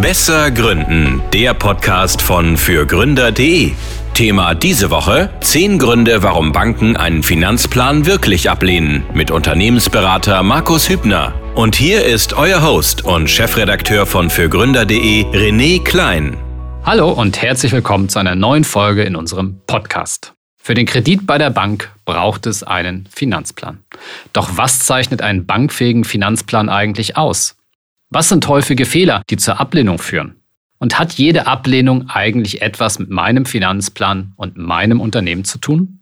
Besser Gründen, der Podcast von fürgründer.de. Thema diese Woche: 10 Gründe, warum Banken einen Finanzplan wirklich ablehnen. Mit Unternehmensberater Markus Hübner. Und hier ist euer Host und Chefredakteur von fürgründer.de, René Klein. Hallo und herzlich willkommen zu einer neuen Folge in unserem Podcast. Für den Kredit bei der Bank braucht es einen Finanzplan. Doch was zeichnet einen bankfähigen Finanzplan eigentlich aus? Was sind häufige Fehler, die zur Ablehnung führen? Und hat jede Ablehnung eigentlich etwas mit meinem Finanzplan und meinem Unternehmen zu tun?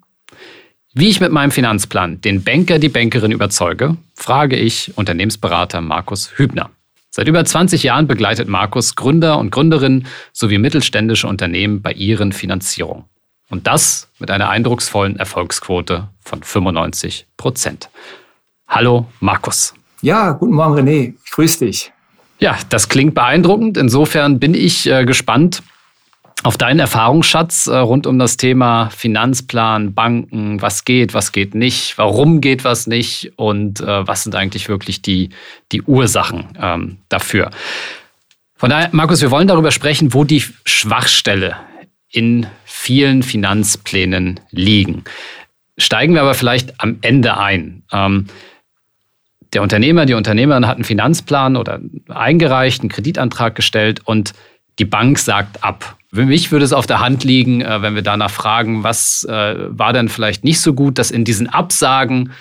Wie ich mit meinem Finanzplan den Banker, die Bankerin überzeuge, frage ich Unternehmensberater Markus Hübner. Seit über 20 Jahren begleitet Markus Gründer und Gründerinnen sowie mittelständische Unternehmen bei ihren Finanzierungen. Und das mit einer eindrucksvollen Erfolgsquote von 95 Prozent. Hallo Markus. Ja, guten Morgen René. Ich grüße dich. Ja, das klingt beeindruckend. Insofern bin ich äh, gespannt auf deinen Erfahrungsschatz äh, rund um das Thema Finanzplan, Banken, was geht, was geht nicht, warum geht was nicht und äh, was sind eigentlich wirklich die, die Ursachen ähm, dafür. Von daher, Markus, wir wollen darüber sprechen, wo die Schwachstelle in vielen Finanzplänen liegen. Steigen wir aber vielleicht am Ende ein. Ähm, der Unternehmer, die Unternehmerin hat einen Finanzplan oder eingereicht, einen Kreditantrag gestellt und die Bank sagt ab. Für mich würde es auf der Hand liegen, äh, wenn wir danach fragen, was äh, war denn vielleicht nicht so gut, dass in diesen Absagen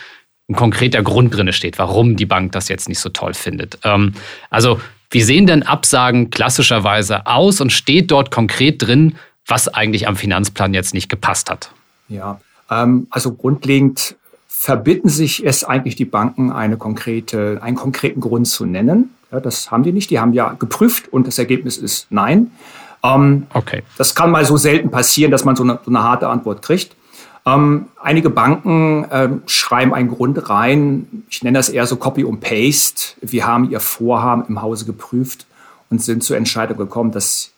ein konkreter Grund drin steht, warum die Bank das jetzt nicht so toll findet. Ähm, also wie sehen denn Absagen klassischerweise aus und steht dort konkret drin, was eigentlich am Finanzplan jetzt nicht gepasst hat? Ja, ähm, also grundlegend verbitten sich es eigentlich die Banken, eine konkrete, einen konkreten Grund zu nennen. Ja, das haben die nicht. Die haben ja geprüft und das Ergebnis ist nein. Ähm, okay. Das kann mal so selten passieren, dass man so eine, so eine harte Antwort kriegt. Ähm, einige Banken ähm, schreiben einen Grund rein. Ich nenne das eher so Copy und Paste. Wir haben ihr Vorhaben im Hause geprüft und sind zur Entscheidung gekommen, dass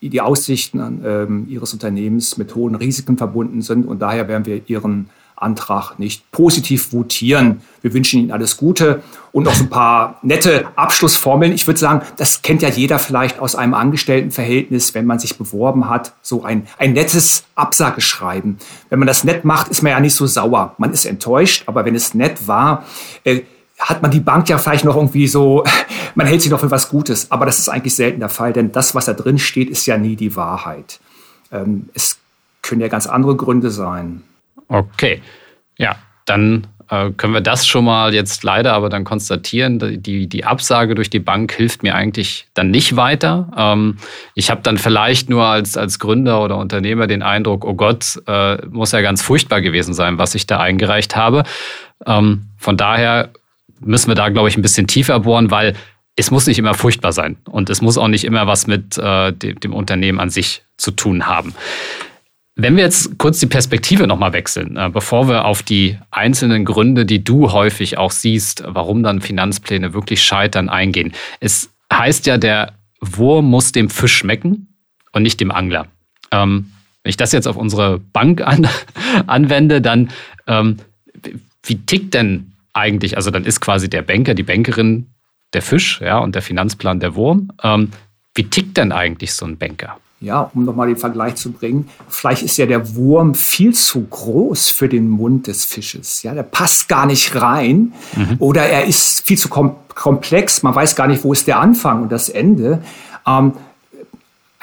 die Aussichten ähm, ihres Unternehmens mit hohen Risiken verbunden sind und daher werden wir ihren Antrag nicht positiv votieren. Wir wünschen Ihnen alles Gute und noch so ein paar nette Abschlussformeln. Ich würde sagen, das kennt ja jeder vielleicht aus einem Angestelltenverhältnis, wenn man sich beworben hat, so ein, ein nettes Absageschreiben. Wenn man das nett macht, ist man ja nicht so sauer. Man ist enttäuscht, aber wenn es nett war, äh, hat man die Bank ja vielleicht noch irgendwie so, man hält sich noch für was Gutes. Aber das ist eigentlich selten der Fall, denn das, was da drin steht, ist ja nie die Wahrheit. Ähm, es können ja ganz andere Gründe sein. Okay, ja, dann äh, können wir das schon mal jetzt leider aber dann konstatieren. Die, die Absage durch die Bank hilft mir eigentlich dann nicht weiter. Ähm, ich habe dann vielleicht nur als, als Gründer oder Unternehmer den Eindruck, oh Gott, äh, muss ja ganz furchtbar gewesen sein, was ich da eingereicht habe. Ähm, von daher müssen wir da, glaube ich, ein bisschen tiefer bohren, weil es muss nicht immer furchtbar sein und es muss auch nicht immer was mit äh, dem, dem Unternehmen an sich zu tun haben. Wenn wir jetzt kurz die Perspektive nochmal wechseln, äh, bevor wir auf die einzelnen Gründe, die du häufig auch siehst, warum dann Finanzpläne wirklich scheitern, eingehen. Es heißt ja, der Wurm muss dem Fisch schmecken und nicht dem Angler. Ähm, wenn ich das jetzt auf unsere Bank an, anwende, dann ähm, wie tickt denn eigentlich, also dann ist quasi der Banker, die Bankerin der Fisch, ja, und der Finanzplan der Wurm. Ähm, wie tickt denn eigentlich so ein Banker? Ja, um nochmal den Vergleich zu bringen, vielleicht ist ja der Wurm viel zu groß für den Mund des Fisches. Ja, der passt gar nicht rein mhm. oder er ist viel zu kom komplex. Man weiß gar nicht, wo ist der Anfang und das Ende. Ähm,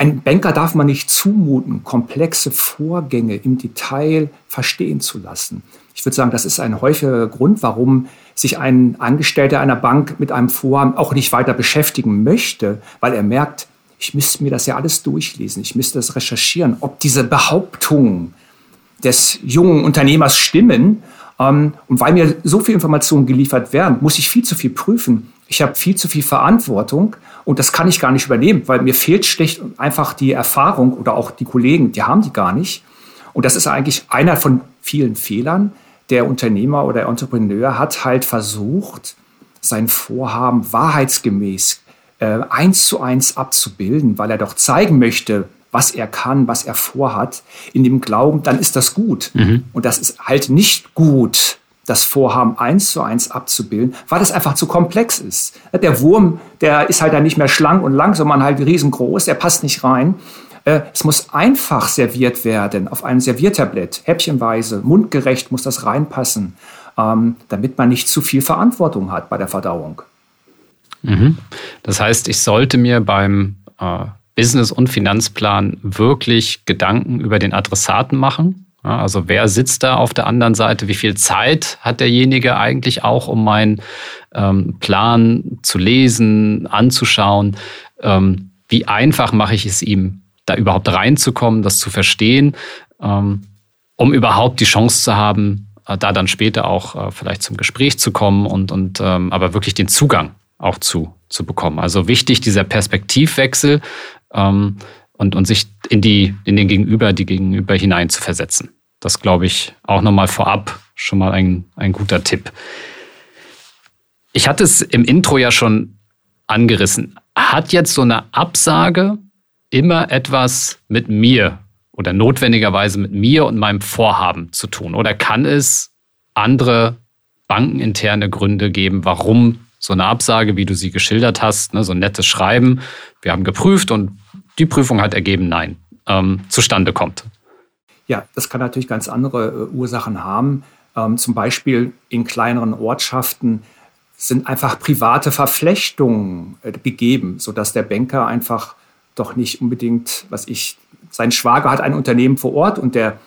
ein Banker darf man nicht zumuten, komplexe Vorgänge im Detail verstehen zu lassen. Ich würde sagen, das ist ein häufiger Grund, warum sich ein Angestellter einer Bank mit einem Vorhaben auch nicht weiter beschäftigen möchte, weil er merkt, ich müsste mir das ja alles durchlesen, ich müsste das recherchieren, ob diese Behauptungen des jungen Unternehmers stimmen. Ähm, und weil mir so viel Informationen geliefert werden, muss ich viel zu viel prüfen. Ich habe viel zu viel Verantwortung und das kann ich gar nicht übernehmen, weil mir fehlt schlicht einfach die Erfahrung oder auch die Kollegen, die haben die gar nicht. Und das ist eigentlich einer von vielen Fehlern. Der Unternehmer oder der Entrepreneur hat halt versucht, sein Vorhaben wahrheitsgemäß äh, eins zu eins abzubilden, weil er doch zeigen möchte, was er kann, was er vorhat, in dem Glauben, dann ist das gut. Mhm. Und das ist halt nicht gut, das Vorhaben eins zu eins abzubilden, weil das einfach zu komplex ist. Der Wurm, der ist halt dann nicht mehr schlank und lang, sondern halt riesengroß, der passt nicht rein. Äh, es muss einfach serviert werden auf einem Serviertablett, häppchenweise, mundgerecht muss das reinpassen, ähm, damit man nicht zu viel Verantwortung hat bei der Verdauung. Mhm. Das heißt, ich sollte mir beim äh, Business- und Finanzplan wirklich Gedanken über den Adressaten machen. Ja, also wer sitzt da auf der anderen Seite? Wie viel Zeit hat derjenige eigentlich auch, um meinen ähm, Plan zu lesen, anzuschauen? Ähm, wie einfach mache ich es ihm, da überhaupt reinzukommen, das zu verstehen, ähm, um überhaupt die Chance zu haben, äh, da dann später auch äh, vielleicht zum Gespräch zu kommen und, und ähm, aber wirklich den Zugang auch zu, zu bekommen. Also wichtig dieser Perspektivwechsel ähm, und, und sich in, die, in den Gegenüber, die Gegenüber hinein zu versetzen. Das glaube ich auch nochmal vorab schon mal ein, ein guter Tipp. Ich hatte es im Intro ja schon angerissen. Hat jetzt so eine Absage immer etwas mit mir oder notwendigerweise mit mir und meinem Vorhaben zu tun? Oder kann es andere bankeninterne Gründe geben, warum so eine Absage, wie du sie geschildert hast, ne, so ein nettes Schreiben, wir haben geprüft und die Prüfung hat ergeben, nein, ähm, zustande kommt? Ja, das kann natürlich ganz andere äh, Ursachen haben. Ähm, zum Beispiel in kleineren Ortschaften sind einfach private Verflechtungen äh, gegeben, sodass der Banker einfach doch nicht unbedingt, was ich, sein Schwager hat ein Unternehmen vor Ort und der,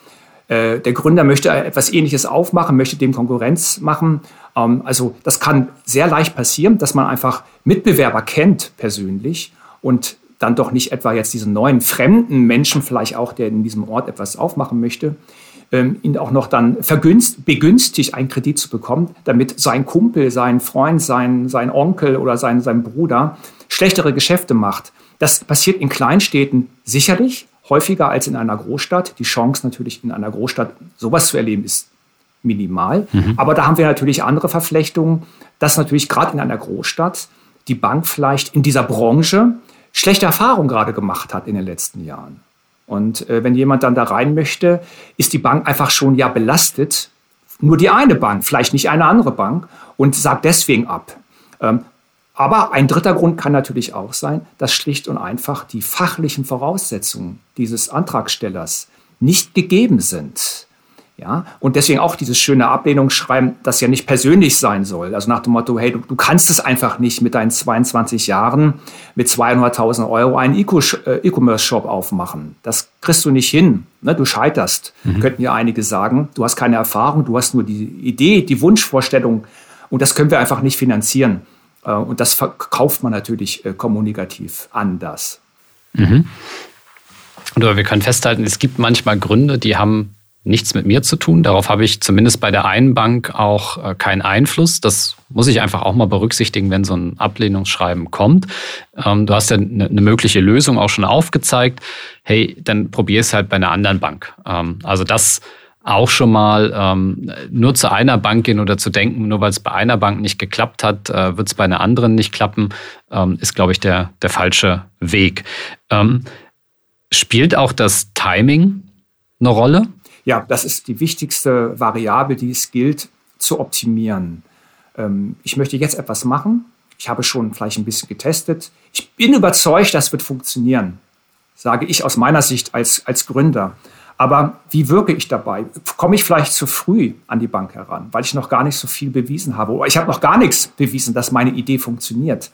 äh, der Gründer möchte etwas Ähnliches aufmachen, möchte dem Konkurrenz machen. Ähm, also das kann sehr leicht passieren, dass man einfach Mitbewerber kennt persönlich und dann doch nicht etwa jetzt diesen neuen fremden Menschen vielleicht auch, der in diesem Ort etwas aufmachen möchte, ähm, ihn auch noch dann vergünst, begünstigt, einen Kredit zu bekommen, damit sein Kumpel, sein Freund, sein, sein Onkel oder sein, sein Bruder schlechtere Geschäfte macht. Das passiert in Kleinstädten sicherlich häufiger als in einer Großstadt. Die Chance natürlich in einer Großstadt sowas zu erleben ist minimal. Mhm. Aber da haben wir natürlich andere Verflechtungen, dass natürlich gerade in einer Großstadt die Bank vielleicht in dieser Branche schlechte Erfahrungen gerade gemacht hat in den letzten Jahren. Und äh, wenn jemand dann da rein möchte, ist die Bank einfach schon ja belastet. Nur die eine Bank, vielleicht nicht eine andere Bank und sagt deswegen ab. Ähm, aber ein dritter Grund kann natürlich auch sein, dass schlicht und einfach die fachlichen Voraussetzungen dieses Antragstellers nicht gegeben sind. Ja, und deswegen auch dieses schöne Ablehnungsschreiben, das ja nicht persönlich sein soll. Also nach dem Motto, hey, du, du kannst es einfach nicht mit deinen 22 Jahren mit 200.000 Euro einen äh, E-Commerce-Shop aufmachen. Das kriegst du nicht hin. Ne? Du scheiterst, mhm. könnten ja einige sagen. Du hast keine Erfahrung, du hast nur die Idee, die Wunschvorstellung und das können wir einfach nicht finanzieren. Äh, und das verkauft man natürlich äh, kommunikativ anders. Mhm. Und wir können festhalten, es gibt manchmal Gründe, die haben nichts mit mir zu tun. Darauf habe ich zumindest bei der einen Bank auch äh, keinen Einfluss. Das muss ich einfach auch mal berücksichtigen, wenn so ein Ablehnungsschreiben kommt. Ähm, du hast ja eine, eine, mögliche Lösung auch schon aufgezeigt. Hey, dann probier es halt bei einer anderen Bank. Ähm, also das auch schon mal ähm, nur zu einer Bank gehen oder zu denken, nur weil es bei einer Bank nicht geklappt hat, äh, wird es bei einer anderen nicht klappen, ähm, ist, glaube ich, der, der falsche Weg. Ähm, spielt auch das Timing eine Rolle? Ja, das ist die wichtigste Variable, die es gilt zu optimieren. Ähm, ich möchte jetzt etwas machen. Ich habe schon vielleicht ein bisschen getestet. Ich bin überzeugt, das wird funktionieren, sage ich aus meiner Sicht als, als Gründer. Aber wie wirke ich dabei? Komme ich vielleicht zu früh an die Bank heran, weil ich noch gar nicht so viel bewiesen habe? Oder ich habe noch gar nichts bewiesen, dass meine Idee funktioniert.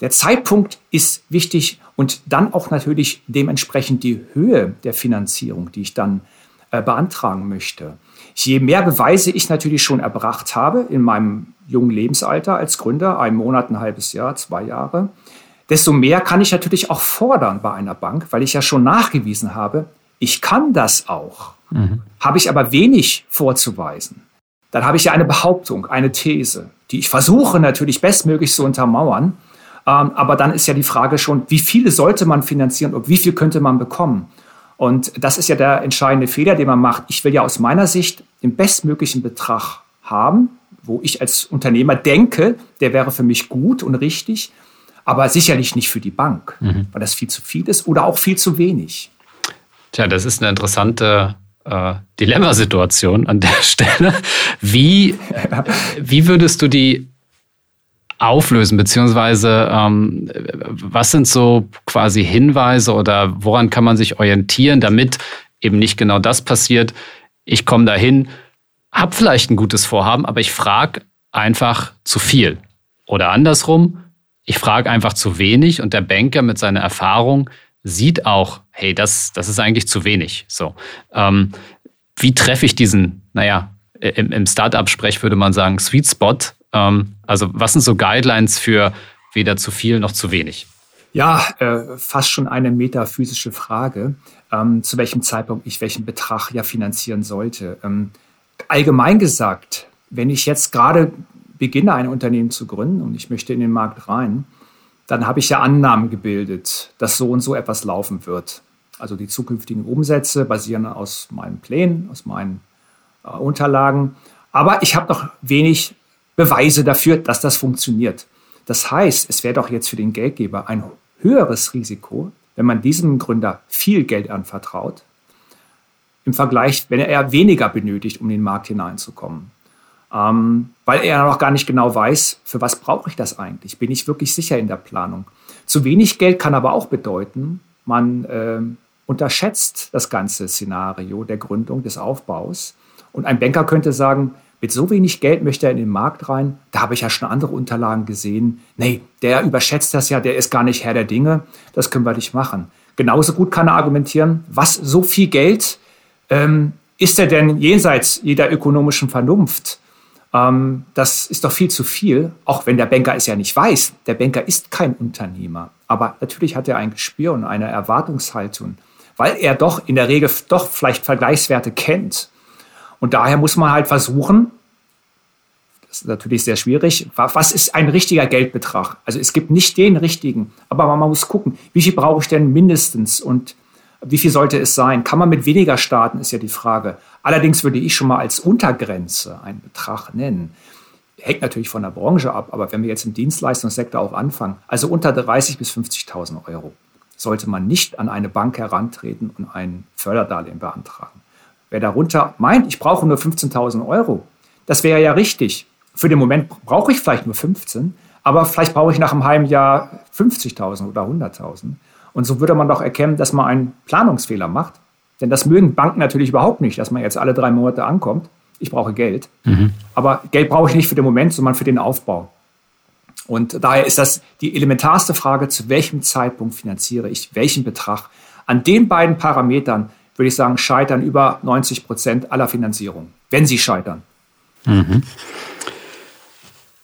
Der Zeitpunkt ist wichtig und dann auch natürlich dementsprechend die Höhe der Finanzierung, die ich dann äh, beantragen möchte. Je mehr Beweise ich natürlich schon erbracht habe in meinem jungen Lebensalter als Gründer, ein Monat, ein halbes Jahr, zwei Jahre, desto mehr kann ich natürlich auch fordern bei einer Bank, weil ich ja schon nachgewiesen habe, ich kann das auch. Mhm. Habe ich aber wenig vorzuweisen, dann habe ich ja eine Behauptung, eine These, die ich versuche natürlich bestmöglich zu untermauern. Ähm, aber dann ist ja die Frage schon, wie viele sollte man finanzieren und wie viel könnte man bekommen? Und das ist ja der entscheidende Fehler, den man macht. Ich will ja aus meiner Sicht den bestmöglichen Betrag haben, wo ich als Unternehmer denke, der wäre für mich gut und richtig, aber sicherlich nicht für die Bank, mhm. weil das viel zu viel ist oder auch viel zu wenig. Tja, das ist eine interessante äh, Dilemmasituation an der Stelle. Wie, wie würdest du die auflösen, beziehungsweise ähm, was sind so quasi Hinweise oder woran kann man sich orientieren, damit eben nicht genau das passiert? Ich komme dahin, habe vielleicht ein gutes Vorhaben, aber ich frage einfach zu viel. Oder andersrum, ich frage einfach zu wenig und der Banker mit seiner Erfahrung sieht auch, hey, das, das ist eigentlich zu wenig. So, ähm, wie treffe ich diesen, naja, im, im Startup-Sprech würde man sagen, Sweet Spot. Ähm, also was sind so Guidelines für weder zu viel noch zu wenig? Ja, äh, fast schon eine metaphysische Frage, ähm, zu welchem Zeitpunkt ich welchen Betrag ja finanzieren sollte. Ähm, allgemein gesagt, wenn ich jetzt gerade beginne, ein Unternehmen zu gründen und ich möchte in den Markt rein, dann habe ich ja Annahmen gebildet, dass so und so etwas laufen wird. Also die zukünftigen Umsätze basieren aus meinen Plänen, aus meinen äh, Unterlagen. Aber ich habe noch wenig Beweise dafür, dass das funktioniert. Das heißt, es wäre doch jetzt für den Geldgeber ein höheres Risiko, wenn man diesem Gründer viel Geld anvertraut, im Vergleich, wenn er weniger benötigt, um in den Markt hineinzukommen. Ähm, weil er noch gar nicht genau weiß, für was brauche ich das eigentlich? Bin ich wirklich sicher in der Planung? Zu wenig Geld kann aber auch bedeuten, man äh, unterschätzt das ganze Szenario der Gründung, des Aufbaus. Und ein Banker könnte sagen, mit so wenig Geld möchte er in den Markt rein. Da habe ich ja schon andere Unterlagen gesehen. Nee, der überschätzt das ja, der ist gar nicht Herr der Dinge. Das können wir nicht machen. Genauso gut kann er argumentieren, was so viel Geld ähm, ist er denn jenseits jeder ökonomischen Vernunft? Ähm, das ist doch viel zu viel, auch wenn der Banker es ja nicht weiß. Der Banker ist kein Unternehmer. Aber natürlich hat er ein Gespür und eine Erwartungshaltung, weil er doch in der Regel doch vielleicht Vergleichswerte kennt. Und daher muss man halt versuchen, das ist natürlich sehr schwierig, was ist ein richtiger Geldbetrag? Also es gibt nicht den richtigen, aber man muss gucken, wie viel brauche ich denn mindestens und wie viel sollte es sein? Kann man mit weniger starten, ist ja die Frage. Allerdings würde ich schon mal als Untergrenze einen Betrag nennen. Hängt natürlich von der Branche ab, aber wenn wir jetzt im Dienstleistungssektor auch anfangen, also unter 30.000 bis 50.000 Euro, sollte man nicht an eine Bank herantreten und ein Förderdarlehen beantragen. Wer darunter meint, ich brauche nur 15.000 Euro, das wäre ja richtig. Für den Moment brauche ich vielleicht nur 15, aber vielleicht brauche ich nach einem halben Jahr 50.000 oder 100.000. Und so würde man doch erkennen, dass man einen Planungsfehler macht. Denn das mögen Banken natürlich überhaupt nicht, dass man jetzt alle drei Monate ankommt. Ich brauche Geld. Mhm. Aber Geld brauche ich nicht für den Moment, sondern für den Aufbau. Und daher ist das die elementarste Frage, zu welchem Zeitpunkt finanziere ich welchen Betrag. An den beiden Parametern würde ich sagen, scheitern über 90 Prozent aller Finanzierung, wenn sie scheitern. Mhm.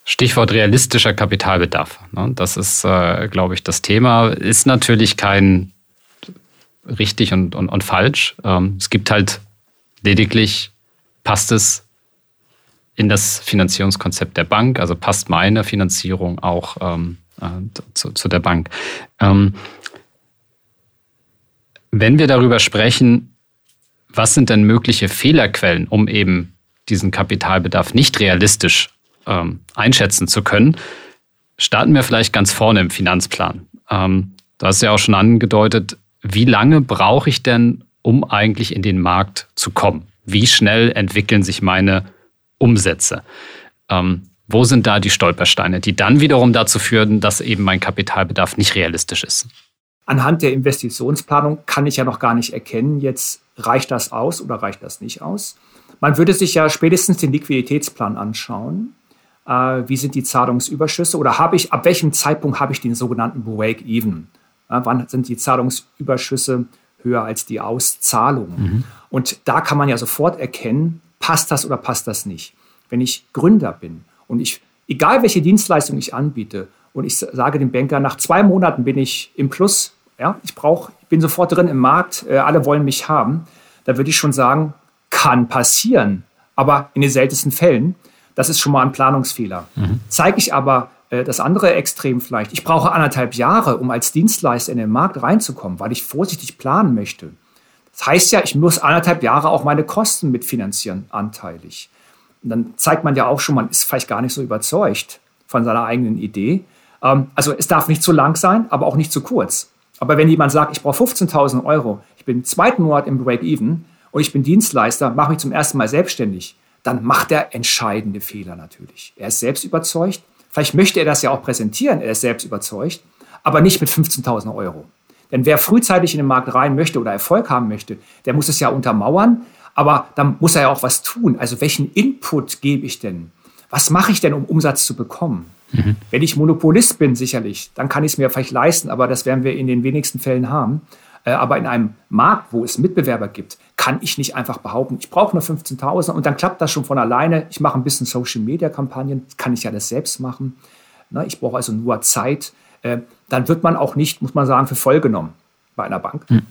Stichwort realistischer Kapitalbedarf. Ne? Das ist, äh, glaube ich, das Thema. Ist natürlich kein richtig und, und, und falsch. Ähm, es gibt halt lediglich, passt es in das Finanzierungskonzept der Bank, also passt meine Finanzierung auch ähm, äh, zu, zu, der Bank. Wenn wir darüber sprechen, was sind denn mögliche Fehlerquellen, um eben diesen Kapitalbedarf nicht realistisch ähm, einschätzen zu können, starten wir vielleicht ganz vorne im Finanzplan. Ähm, du hast ja auch schon angedeutet, wie lange brauche ich denn, um eigentlich in den Markt zu kommen? Wie schnell entwickeln sich meine Umsätze? Ähm, wo sind da die Stolpersteine, die dann wiederum dazu führen, dass eben mein Kapitalbedarf nicht realistisch ist? Anhand der Investitionsplanung kann ich ja noch gar nicht erkennen, jetzt reicht das aus oder reicht das nicht aus. Man würde sich ja spätestens den Liquiditätsplan anschauen äh, wie sind die Zahlungsüberschüsse oder habe ich, ab welchem Zeitpunkt habe ich den sogenannten Break-Even? Äh, wann sind die Zahlungsüberschüsse höher als die Auszahlungen? Mhm. Und da kann man ja sofort erkennen, passt das oder passt das nicht. Wenn ich Gründer bin und ich, egal welche Dienstleistung ich anbiete, und ich sage dem Banker, nach zwei Monaten bin ich im Plus, ja, ich brauche, ich bin sofort drin im Markt, äh, alle wollen mich haben, da würde ich schon sagen, kann passieren, aber in den seltensten Fällen. Das ist schon mal ein Planungsfehler. Mhm. Zeige ich aber äh, das andere Extrem vielleicht, ich brauche anderthalb Jahre, um als Dienstleister in den Markt reinzukommen, weil ich vorsichtig planen möchte. Das heißt ja, ich muss anderthalb Jahre auch meine Kosten mitfinanzieren, anteilig. Und dann zeigt man ja auch schon, man ist vielleicht gar nicht so überzeugt von seiner eigenen Idee. Ähm, also es darf nicht zu lang sein, aber auch nicht zu kurz. Aber wenn jemand sagt, ich brauche 15.000 Euro, ich bin im zweiten Monat im Break-Even und ich bin Dienstleister, mache mich zum ersten Mal selbstständig, dann macht er entscheidende Fehler natürlich. Er ist selbst überzeugt. Vielleicht möchte er das ja auch präsentieren, er ist selbst überzeugt, aber nicht mit 15.000 Euro. Denn wer frühzeitig in den Markt rein möchte oder Erfolg haben möchte, der muss es ja untermauern, aber dann muss er ja auch was tun. Also welchen Input gebe ich denn? Was mache ich denn, um Umsatz zu bekommen? Mhm. Wenn ich Monopolist bin, sicherlich, dann kann ich es mir vielleicht leisten, aber das werden wir in den wenigsten Fällen haben. Äh, aber in einem Markt, wo es Mitbewerber gibt, kann ich nicht einfach behaupten, ich brauche nur 15.000 und dann klappt das schon von alleine. Ich mache ein bisschen Social-Media-Kampagnen, kann ich ja das selbst machen. Ne, ich brauche also nur Zeit. Äh, dann wird man auch nicht, muss man sagen, für voll genommen bei einer Bank. Mhm.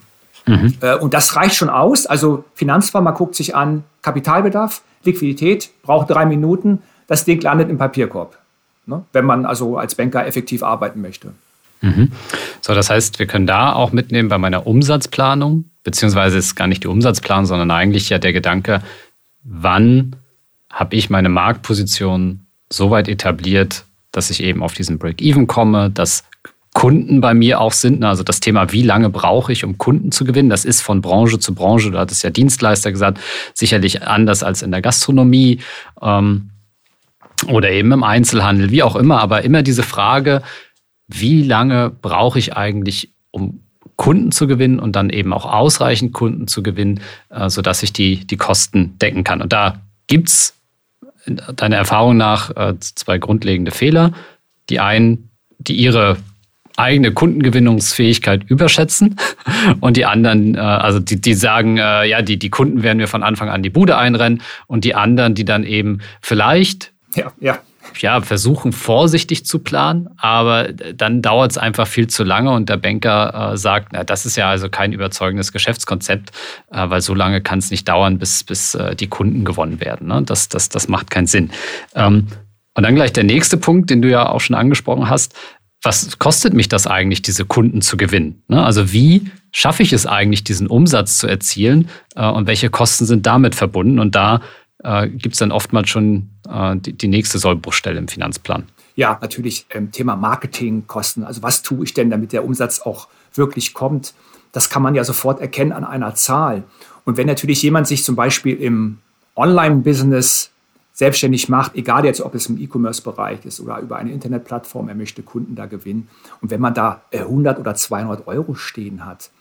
mhm. Äh, und das reicht schon aus. Also Finanzfonds, man guckt sich an, Kapitalbedarf, Liquidität, braucht drei Minuten, das Ding landet im Papierkorb. Ne, wenn man also als Banker effektiv arbeiten möchte. Mhm. So, das heißt, wir können da auch mitnehmen bei meiner Umsatzplanung, beziehungsweise ist gar nicht die Umsatzplanung, sondern eigentlich ja der Gedanke, wann habe ich meine Marktposition so weit etabliert, dass ich eben auf diesen Break-Even komme, dass Kunden bei mir auch sind. Also das Thema, wie lange brauche ich, um Kunden zu gewinnen, das ist von Branche zu Branche, du hattest ja Dienstleister gesagt, sicherlich anders als in der Gastronomie ähm, oder eben im Einzelhandel, wie auch immer. Aber immer diese Frage, wie lange brauche ich eigentlich, um Kunden zu gewinnen und dann eben auch ausreichend Kunden zu gewinnen, äh, sodass ich die, die Kosten decken kann. Und da gibt es deiner Erfahrung nach äh, zwei grundlegende Fehler. Die einen, die ihre eigene Kundengewinnungsfähigkeit überschätzen und die anderen, äh, also die, die sagen, ja, die, die Kunden werden mir von Anfang an die Bude einrennen und die anderen, die dann eben vielleicht ja, ja ja, versuchen vorsichtig zu planen, aber dann dauert es einfach viel zu lange und der Banker äh, sagt, na, das ist ja also kein überzeugendes Geschäftskonzept, äh, weil so lange kann es nicht dauern, bis, bis äh, die Kunden gewonnen werden. Ne? Das, das, das macht keinen Sinn. Ähm, und dann gleich der nächste Punkt, den du ja auch schon angesprochen hast. Was kostet mich das eigentlich, diese Kunden zu gewinnen? Ne? Also wie schaffe ich es eigentlich, diesen Umsatz zu erzielen äh, und welche Kosten sind damit verbunden? Und da äh, gibt es dann oftmals schon äh, die, die, nächste Sollbruchstelle im Finanzplan. Ja, natürlich ähm, Thema Marketingkosten. Also was tue ich denn, damit der Umsatz auch wirklich kommt? Das kann man ja sofort erkennen an einer Zahl. Und wenn natürlich jemand sich zum Beispiel im Online-Business selbstständig macht, egal jetzt, ob es im E-Commerce-Bereich ist oder über eine Internetplattform, er möchte Kunden da gewinnen. Und wenn man da 100 oder 200 Euro stehen hat,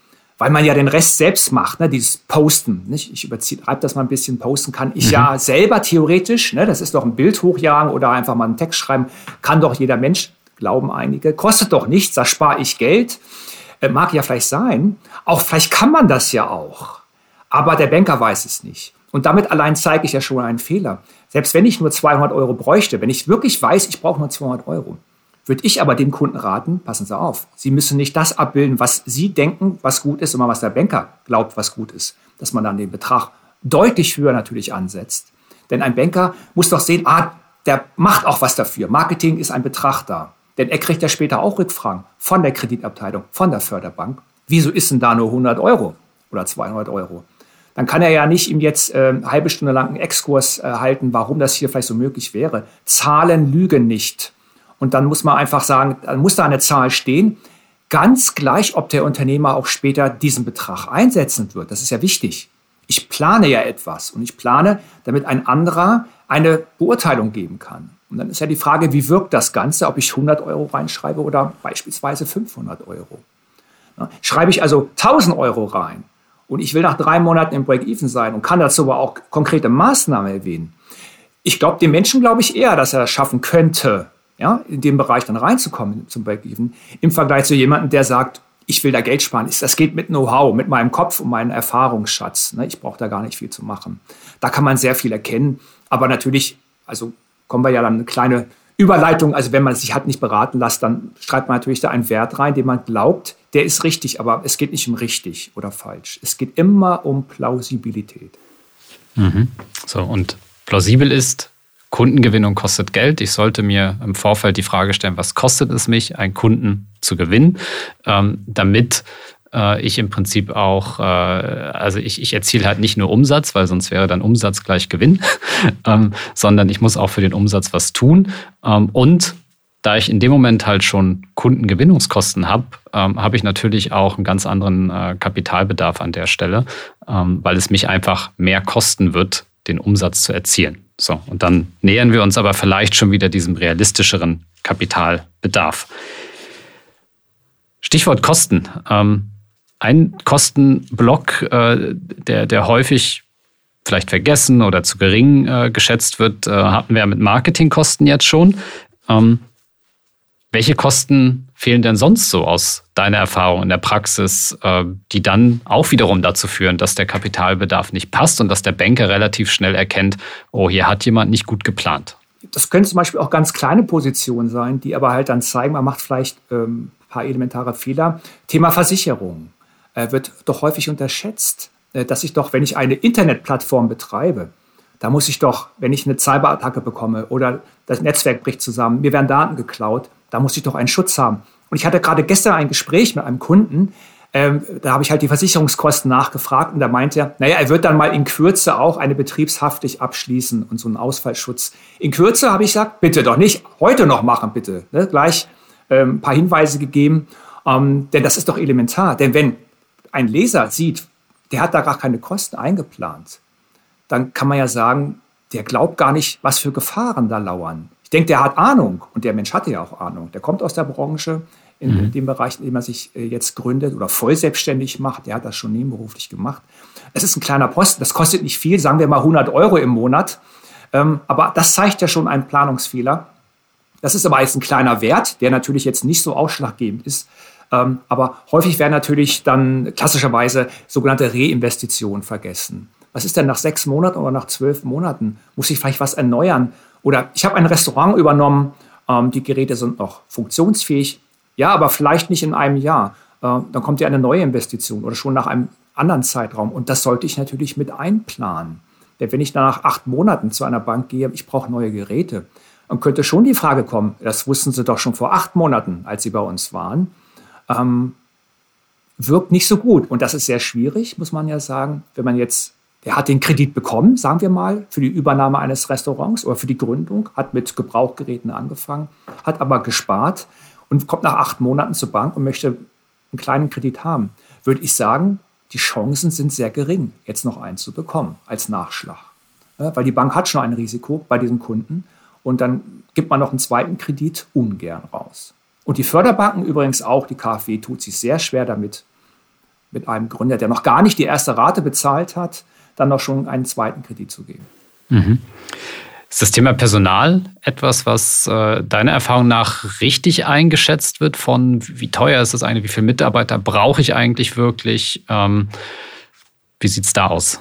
weil man ja den Rest selbst macht, ne? dieses Posten. Nicht? Ich übertreibe das mal ein bisschen, posten kann ich mhm. ja selber theoretisch, ne? das ist doch ein Bild hochjagen oder einfach mal einen Text schreiben, kann doch jeder Mensch, glauben einige, kostet doch nichts, da spare ich Geld. Äh, mag ja vielleicht sein, auch vielleicht kann man das ja auch, aber der Banker weiß es nicht. Und damit allein zeige ich ja schon einen Fehler. Selbst wenn ich nur 200 Euro bräuchte, wenn ich wirklich weiß, ich brauche nur 200 Euro, würde ich aber dem Kunden raten, passen Sie auf, Sie müssen nicht das abbilden, was Sie denken, was gut ist, sondern was der Banker glaubt, was gut ist. Dass man dann den Betrag deutlich höher natürlich ansetzt. Denn ein Banker muss doch sehen, ah, der macht auch was dafür. Marketing ist ein Betrachter. Denn er kriegt ja später auch Rückfragen von der Kreditabteilung, von der Förderbank. Wieso ist denn da nur 100 Euro oder 200 Euro? Dann kann er ja nicht ihm jetzt äh, eine halbe Stunde lang einen Exkurs äh, halten, warum das hier vielleicht so möglich wäre. Zahlen lügen nicht. Und dann muss man einfach sagen, dann muss da eine Zahl stehen, ganz gleich, ob der Unternehmer auch später diesen Betrag einsetzen wird. Das ist ja wichtig. Ich plane ja etwas und ich plane, damit ein anderer eine Beurteilung geben kann. Und dann ist ja die Frage, wie wirkt das Ganze, ob ich 100 Euro reinschreibe oder beispielsweise 500 Euro. Schreibe ich also 1000 Euro rein und ich will nach drei Monaten im Break-Even sein und kann dazu aber auch konkrete Maßnahmen erwähnen. Ich glaube, dem Menschen glaube ich eher, dass er das schaffen könnte, ja, in dem Bereich dann reinzukommen zum Break-Even, im Vergleich zu jemandem, der sagt, ich will da Geld sparen. Das geht mit Know-how, mit meinem Kopf und meinem Erfahrungsschatz. Ne? Ich brauche da gar nicht viel zu machen. Da kann man sehr viel erkennen. Aber natürlich, also kommen wir ja dann eine kleine Überleitung. Also wenn man sich hat nicht beraten lassen, dann schreibt man natürlich da einen Wert rein, den man glaubt, der ist richtig. Aber es geht nicht um richtig oder falsch. Es geht immer um Plausibilität. Mhm. So, und plausibel ist, Kundengewinnung kostet Geld. Ich sollte mir im Vorfeld die Frage stellen, was kostet es mich, einen Kunden zu gewinnen, ähm, damit äh, ich im Prinzip auch, äh, also ich, ich erziele halt nicht nur Umsatz, weil sonst wäre dann Umsatz gleich Gewinn, ähm, sondern ich muss auch für den Umsatz was tun. Ähm, und da ich in dem Moment halt schon Kundengewinnungskosten habe, habe ich natürlich auch einen ganz anderen äh, Kapitalbedarf an der Stelle, weil es mich einfach mehr kosten wird, den Umsatz zu erzielen. So, und dann nähern wir uns aber vielleicht schon wieder diesem realistischeren Kapitalbedarf. Stichwort Kosten. Ähm, ein Kostenblock, äh, der, der häufig vielleicht vergessen oder zu gering äh, geschätzt wird, äh, hatten wir mit Marketingkosten jetzt schon. Ähm, welche Kosten fehlen denn sonst so aus deiner Erfahrung in der Praxis, äh, die dann auch wiederum dazu führen, dass der Kapitalbedarf nicht passt und dass der Banker relativ schnell erkennt, oh, hier hat jemand nicht gut geplant? Das können zum Beispiel auch ganz kleine Positionen sein, die aber halt dann zeigen, man macht vielleicht ähm, ein paar elementare Fehler. Thema Versicherung äh, wird doch häufig unterschätzt, äh, dass ich doch, wenn ich eine Internetplattform betreibe, da muss ich doch, wenn ich eine Cyberattacke bekomme oder das Netzwerk bricht zusammen, mir werden Daten geklaut, da muss ich doch einen Schutz haben. Und ich hatte gerade gestern ein Gespräch mit einem Kunden, ähm, da habe ich halt die Versicherungskosten nachgefragt und da meinte er, naja, er wird dann mal in Kürze auch eine Betriebshaftig abschließen und so einen Ausfallschutz. In Kürze habe ich gesagt, bitte doch nicht heute noch machen, bitte. Ne? Gleich ähm, ein paar Hinweise gegeben, ähm, denn das ist doch elementar. Denn wenn ein Leser sieht, der hat da gar keine Kosten eingeplant, dann kann man ja sagen, der glaubt gar nicht, was für Gefahren da lauern denke, der hat Ahnung und der Mensch hatte ja auch Ahnung. Der kommt aus der Branche, in mhm. dem Bereich, in dem er sich äh, jetzt gründet oder voll selbstständig macht. Der hat das schon nebenberuflich gemacht. Es ist ein kleiner Posten, das kostet nicht viel, sagen wir mal 100 Euro im Monat. Ähm, aber das zeigt ja schon einen Planungsfehler. Das ist aber jetzt ein kleiner Wert, der natürlich jetzt nicht so ausschlaggebend ist. Ähm, aber häufig werden natürlich dann klassischerweise sogenannte Reinvestitionen vergessen. Was ist denn nach sechs Monaten oder nach zwölf Monaten? Muss ich vielleicht was erneuern? Oder ich habe ein Restaurant übernommen, ähm, die Geräte sind noch funktionsfähig, ja, aber vielleicht nicht in einem Jahr. Äh, dann kommt ja eine neue Investition oder schon nach einem anderen Zeitraum. Und das sollte ich natürlich mit einplanen. Denn wenn ich nach acht Monaten zu einer Bank gehe, ich brauche neue Geräte, dann könnte schon die Frage kommen, das wussten Sie doch schon vor acht Monaten, als Sie bei uns waren, ähm, wirkt nicht so gut. Und das ist sehr schwierig, muss man ja sagen, wenn man jetzt der hat den Kredit bekommen, sagen wir mal, für die Übernahme eines Restaurants oder für die Gründung, hat mit Gebrauchgeräten angefangen, hat aber gespart und kommt nach acht Monaten zur Bank und möchte einen kleinen Kredit haben. Würde ich sagen, die Chancen sind sehr gering, jetzt noch einen zu bekommen als Nachschlag. Ja, weil die Bank hat schon ein Risiko bei diesem Kunden und dann gibt man noch einen zweiten Kredit ungern raus. Und die Förderbanken übrigens auch, die KfW tut sich sehr schwer damit, mit einem Gründer, der noch gar nicht die erste Rate bezahlt hat, dann noch schon einen zweiten Kredit zu geben. Mhm. Ist das Thema Personal etwas, was äh, deiner Erfahrung nach richtig eingeschätzt wird von wie teuer ist das eigentlich, wie viele Mitarbeiter brauche ich eigentlich wirklich? Ähm, wie sieht es da aus?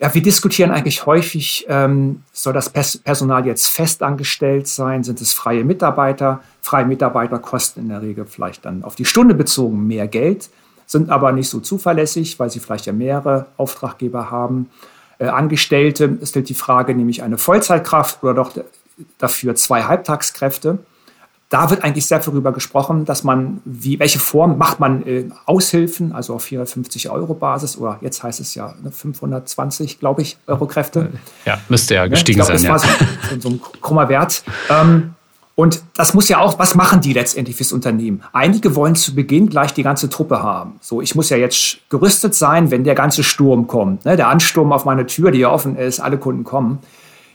Ja, wir diskutieren eigentlich häufig, ähm, soll das Personal jetzt festangestellt sein? Sind es freie Mitarbeiter? Freie Mitarbeiter kosten in der Regel vielleicht dann auf die Stunde bezogen mehr Geld sind aber nicht so zuverlässig, weil sie vielleicht ja mehrere Auftraggeber haben. Äh, Angestellte, es stellt die Frage, nämlich eine Vollzeitkraft oder doch dafür zwei Halbtagskräfte. Da wird eigentlich sehr darüber gesprochen, dass man, wie, welche Form macht man äh, Aushilfen, also auf 450 Euro Basis oder jetzt heißt es ja 520, ne, glaube ich, Euro Kräfte. Ja, müsste ja gestiegen ich glaub, sein. Das ja. war so, so ein krummer Wert. Ähm, und das muss ja auch, was machen die letztendlich fürs Unternehmen? Einige wollen zu Beginn gleich die ganze Truppe haben. So, ich muss ja jetzt gerüstet sein, wenn der ganze Sturm kommt. Ne? Der Ansturm auf meine Tür, die ja offen ist, alle Kunden kommen.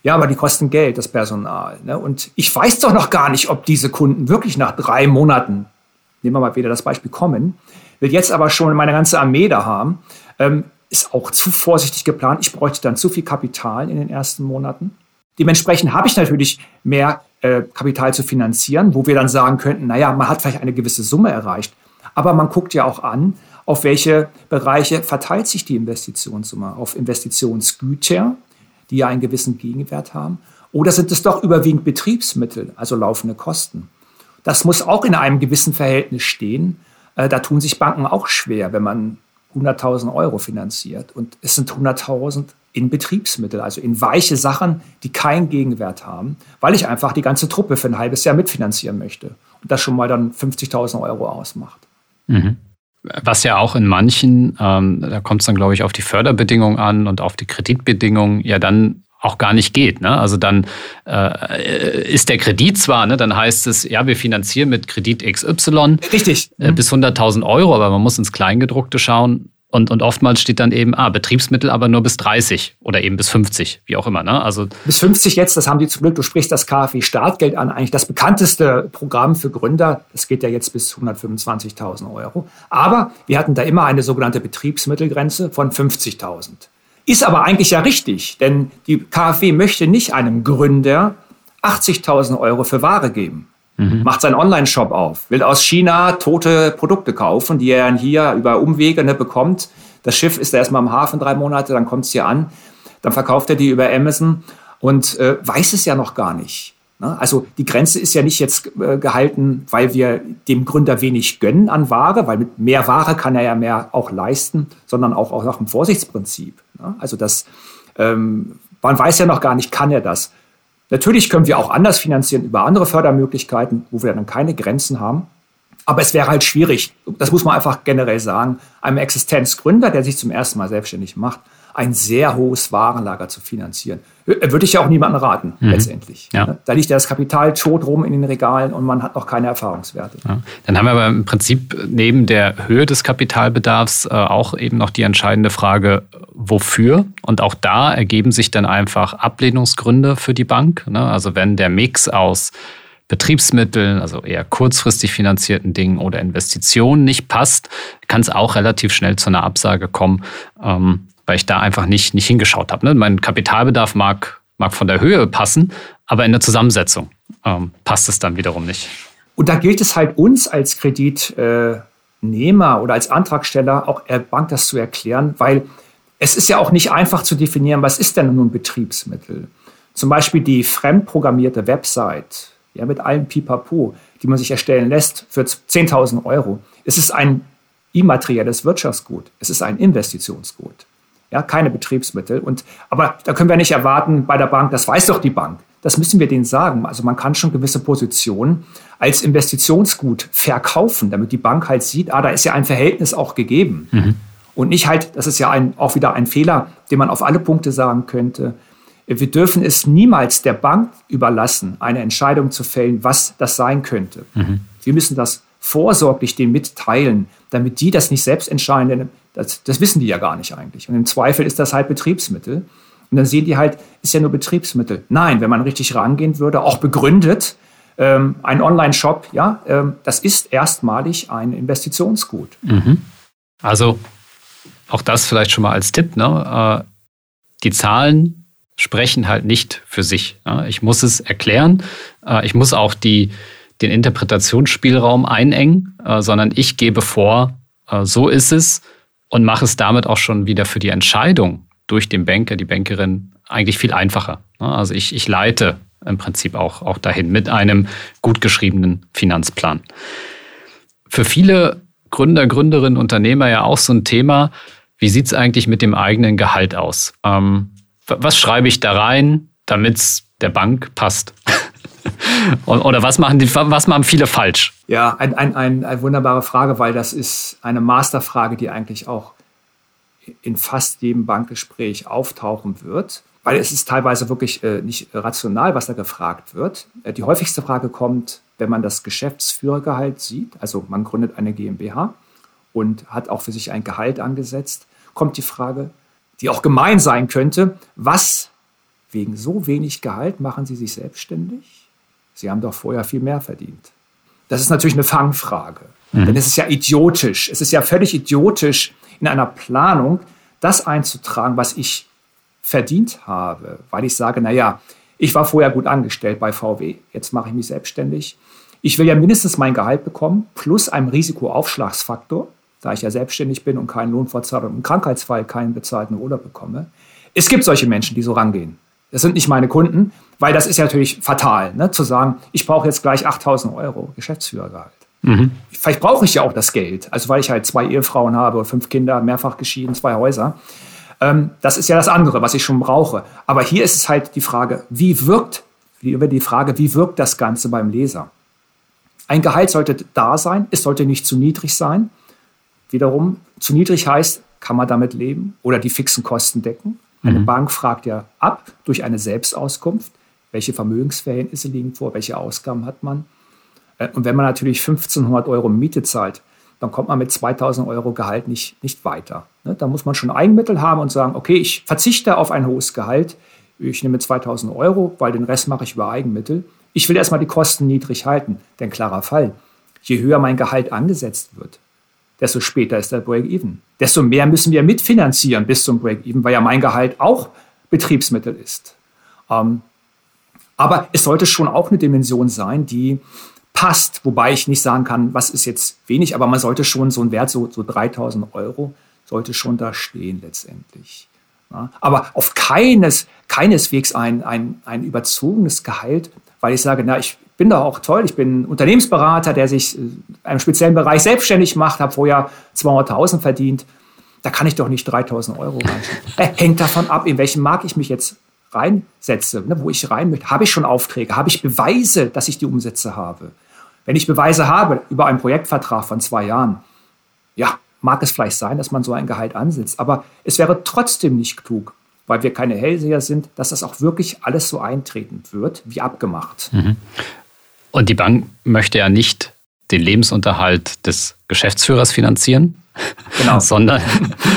Ja, aber die kosten Geld, das Personal. Ne? Und ich weiß doch noch gar nicht, ob diese Kunden wirklich nach drei Monaten, nehmen wir mal wieder das Beispiel, kommen. Will jetzt aber schon meine ganze Armee da haben. Ähm, ist auch zu vorsichtig geplant. Ich bräuchte dann zu viel Kapital in den ersten Monaten. Dementsprechend habe ich natürlich mehr äh, Kapital zu finanzieren, wo wir dann sagen könnten, naja, man hat vielleicht eine gewisse Summe erreicht. Aber man guckt ja auch an, auf welche Bereiche verteilt sich die Investitionssumme. Auf Investitionsgüter, die ja einen gewissen Gegenwert haben. Oder sind es doch überwiegend Betriebsmittel, also laufende Kosten? Das muss auch in einem gewissen Verhältnis stehen. Äh, da tun sich Banken auch schwer, wenn man 100.000 Euro finanziert. Und es sind 100.000 in Betriebsmittel, also in weiche Sachen, die keinen Gegenwert haben, weil ich einfach die ganze Truppe für ein halbes Jahr mitfinanzieren möchte. Und das schon mal dann 50.000 Euro ausmacht. Mhm. Was ja auch in manchen, ähm, da kommt es dann, glaube ich, auf die Förderbedingungen an und auf die Kreditbedingungen, ja dann auch gar nicht geht. Ne? Also dann äh, ist der Kredit zwar, ne, dann heißt es, ja, wir finanzieren mit Kredit XY Richtig. Äh, bis 100.000 Euro, aber man muss ins Kleingedruckte schauen. Und, und oftmals steht dann eben, ah, Betriebsmittel aber nur bis 30 oder eben bis 50, wie auch immer. Ne? Also bis 50 jetzt, das haben die zum Glück, du sprichst das KfW Startgeld an, eigentlich das bekannteste Programm für Gründer. Das geht ja jetzt bis 125.000 Euro. Aber wir hatten da immer eine sogenannte Betriebsmittelgrenze von 50.000. Ist aber eigentlich ja richtig, denn die KfW möchte nicht einem Gründer 80.000 Euro für Ware geben. Mhm. Macht seinen Online-Shop auf, will aus China tote Produkte kaufen, die er dann hier über Umwege ne, bekommt. Das Schiff ist erstmal im Hafen drei Monate, dann kommt es hier an. Dann verkauft er die über Amazon und äh, weiß es ja noch gar nicht. Ne? Also die Grenze ist ja nicht jetzt äh, gehalten, weil wir dem Gründer wenig gönnen an Ware, weil mit mehr Ware kann er ja mehr auch leisten, sondern auch, auch nach dem Vorsichtsprinzip. Ne? Also das, ähm, man weiß ja noch gar nicht, kann er das. Natürlich können wir auch anders finanzieren über andere Fördermöglichkeiten, wo wir dann keine Grenzen haben. Aber es wäre halt schwierig, das muss man einfach generell sagen, einem Existenzgründer, der sich zum ersten Mal selbstständig macht, ein sehr hohes Warenlager zu finanzieren. Würde ich ja auch niemandem raten, mhm. letztendlich. Ja. Ne? Da liegt ja das Kapital tot rum in den Regalen und man hat noch keine Erfahrungswerte. Ja. Dann haben wir aber im Prinzip neben der Höhe des Kapitalbedarfs äh, auch eben noch die entscheidende Frage, wofür? Und auch da ergeben sich dann einfach Ablehnungsgründe für die Bank. Ne? Also wenn der Mix aus Betriebsmitteln, also eher kurzfristig finanzierten Dingen oder Investitionen nicht passt, kann es auch relativ schnell zu einer Absage kommen. Ähm, weil ich da einfach nicht, nicht hingeschaut habe. Ne? Mein Kapitalbedarf mag, mag von der Höhe passen, aber in der Zusammensetzung ähm, passt es dann wiederum nicht. Und da gilt es halt uns als Kreditnehmer oder als Antragsteller auch der Bank das zu erklären, weil es ist ja auch nicht einfach zu definieren, was ist denn nun Betriebsmittel. Zum Beispiel die fremdprogrammierte Website ja, mit allem Pipapo, die man sich erstellen lässt für 10.000 Euro. Es ist ein immaterielles Wirtschaftsgut. Es ist ein Investitionsgut ja, keine Betriebsmittel. Und, aber da können wir nicht erwarten bei der Bank, das weiß doch die Bank. Das müssen wir denen sagen. Also man kann schon gewisse Positionen als Investitionsgut verkaufen, damit die Bank halt sieht, ah, da ist ja ein Verhältnis auch gegeben. Mhm. Und nicht halt, das ist ja ein, auch wieder ein Fehler, den man auf alle Punkte sagen könnte. Wir dürfen es niemals der Bank überlassen, eine Entscheidung zu fällen, was das sein könnte. Mhm. Wir müssen das vorsorglich denen mitteilen, damit die das nicht selbst entscheiden. Das, das wissen die ja gar nicht eigentlich. Und im Zweifel ist das halt Betriebsmittel. Und dann sehen die halt, ist ja nur Betriebsmittel. Nein, wenn man richtig rangehen würde, auch begründet, ähm, ein Online-Shop, ja, ähm, das ist erstmalig ein Investitionsgut. Mhm. Also auch das vielleicht schon mal als Tipp. Ne? Äh, die Zahlen sprechen halt nicht für sich. Ja? Ich muss es erklären. Äh, ich muss auch die, den Interpretationsspielraum einengen, äh, sondern ich gebe vor, äh, so ist es und mache es damit auch schon wieder für die Entscheidung durch den Banker, die Bankerin eigentlich viel einfacher. Also ich, ich leite im Prinzip auch, auch dahin mit einem gut geschriebenen Finanzplan. Für viele Gründer, Gründerinnen, Unternehmer ja auch so ein Thema, wie sieht es eigentlich mit dem eigenen Gehalt aus? Ähm, was schreibe ich da rein, damit es der Bank passt? Oder was machen, die, was machen viele falsch? Ja, ein, ein, ein, eine wunderbare Frage, weil das ist eine Masterfrage, die eigentlich auch in fast jedem Bankgespräch auftauchen wird. Weil es ist teilweise wirklich äh, nicht rational, was da gefragt wird. Äh, die häufigste Frage kommt, wenn man das Geschäftsführergehalt sieht, also man gründet eine GmbH und hat auch für sich ein Gehalt angesetzt, kommt die Frage, die auch gemein sein könnte, was wegen so wenig Gehalt machen Sie sich selbstständig? Sie haben doch vorher viel mehr verdient. Das ist natürlich eine Fangfrage. Mhm. Denn es ist ja idiotisch. Es ist ja völlig idiotisch, in einer Planung das einzutragen, was ich verdient habe, weil ich sage, naja, ich war vorher gut angestellt bei VW, jetzt mache ich mich selbstständig. Ich will ja mindestens mein Gehalt bekommen, plus einem Risikoaufschlagsfaktor, da ich ja selbstständig bin und keinen Lohnfortzahlung im Krankheitsfall keinen bezahlten Urlaub bekomme. Es gibt solche Menschen, die so rangehen. Das sind nicht meine Kunden, weil das ist ja natürlich fatal, ne, zu sagen, ich brauche jetzt gleich 8000 Euro Geschäftsführergehalt. Mhm. Vielleicht brauche ich ja auch das Geld, also weil ich halt zwei Ehefrauen habe, fünf Kinder, mehrfach geschieden, zwei Häuser. Ähm, das ist ja das andere, was ich schon brauche. Aber hier ist es halt die Frage, wie wirkt, über die Frage, wie wirkt das Ganze beim Leser? Ein Gehalt sollte da sein, es sollte nicht zu niedrig sein. Wiederum, zu niedrig heißt, kann man damit leben oder die fixen Kosten decken. Eine mhm. Bank fragt ja ab durch eine Selbstauskunft, welche Vermögensverhältnisse liegen vor, welche Ausgaben hat man. Äh, und wenn man natürlich 1500 Euro Miete zahlt, dann kommt man mit 2000 Euro Gehalt nicht, nicht weiter. Ne, da muss man schon Eigenmittel haben und sagen, okay, ich verzichte auf ein hohes Gehalt, ich nehme 2000 Euro, weil den Rest mache ich über Eigenmittel. Ich will erstmal die Kosten niedrig halten, denn klarer Fall, je höher mein Gehalt angesetzt wird, desto später ist der Break-Even. Desto mehr müssen wir mitfinanzieren bis zum Break-Even, weil ja mein Gehalt auch Betriebsmittel ist. Ähm, aber es sollte schon auch eine Dimension sein, die passt, wobei ich nicht sagen kann, was ist jetzt wenig, aber man sollte schon so ein Wert, so, so 3000 Euro, sollte schon da stehen letztendlich. Ja, aber auf keines, keineswegs ein, ein, ein überzogenes Gehalt, weil ich sage, na, ich bin doch auch toll, ich bin Unternehmensberater, der sich in einem speziellen Bereich selbstständig macht, habe vorher 200.000 verdient. Da kann ich doch nicht 3.000 Euro rein. Äh, hängt davon ab, in welchem Markt ich mich jetzt reinsetze, ne, wo ich rein möchte. Habe ich schon Aufträge? Habe ich Beweise, dass ich die Umsätze habe? Wenn ich Beweise habe über einen Projektvertrag von zwei Jahren, ja, mag es vielleicht sein, dass man so ein Gehalt ansetzt. Aber es wäre trotzdem nicht klug, weil wir keine Hellseher sind, dass das auch wirklich alles so eintreten wird, wie abgemacht. Mhm. Und die Bank möchte ja nicht den Lebensunterhalt des Geschäftsführers finanzieren, genau. sondern,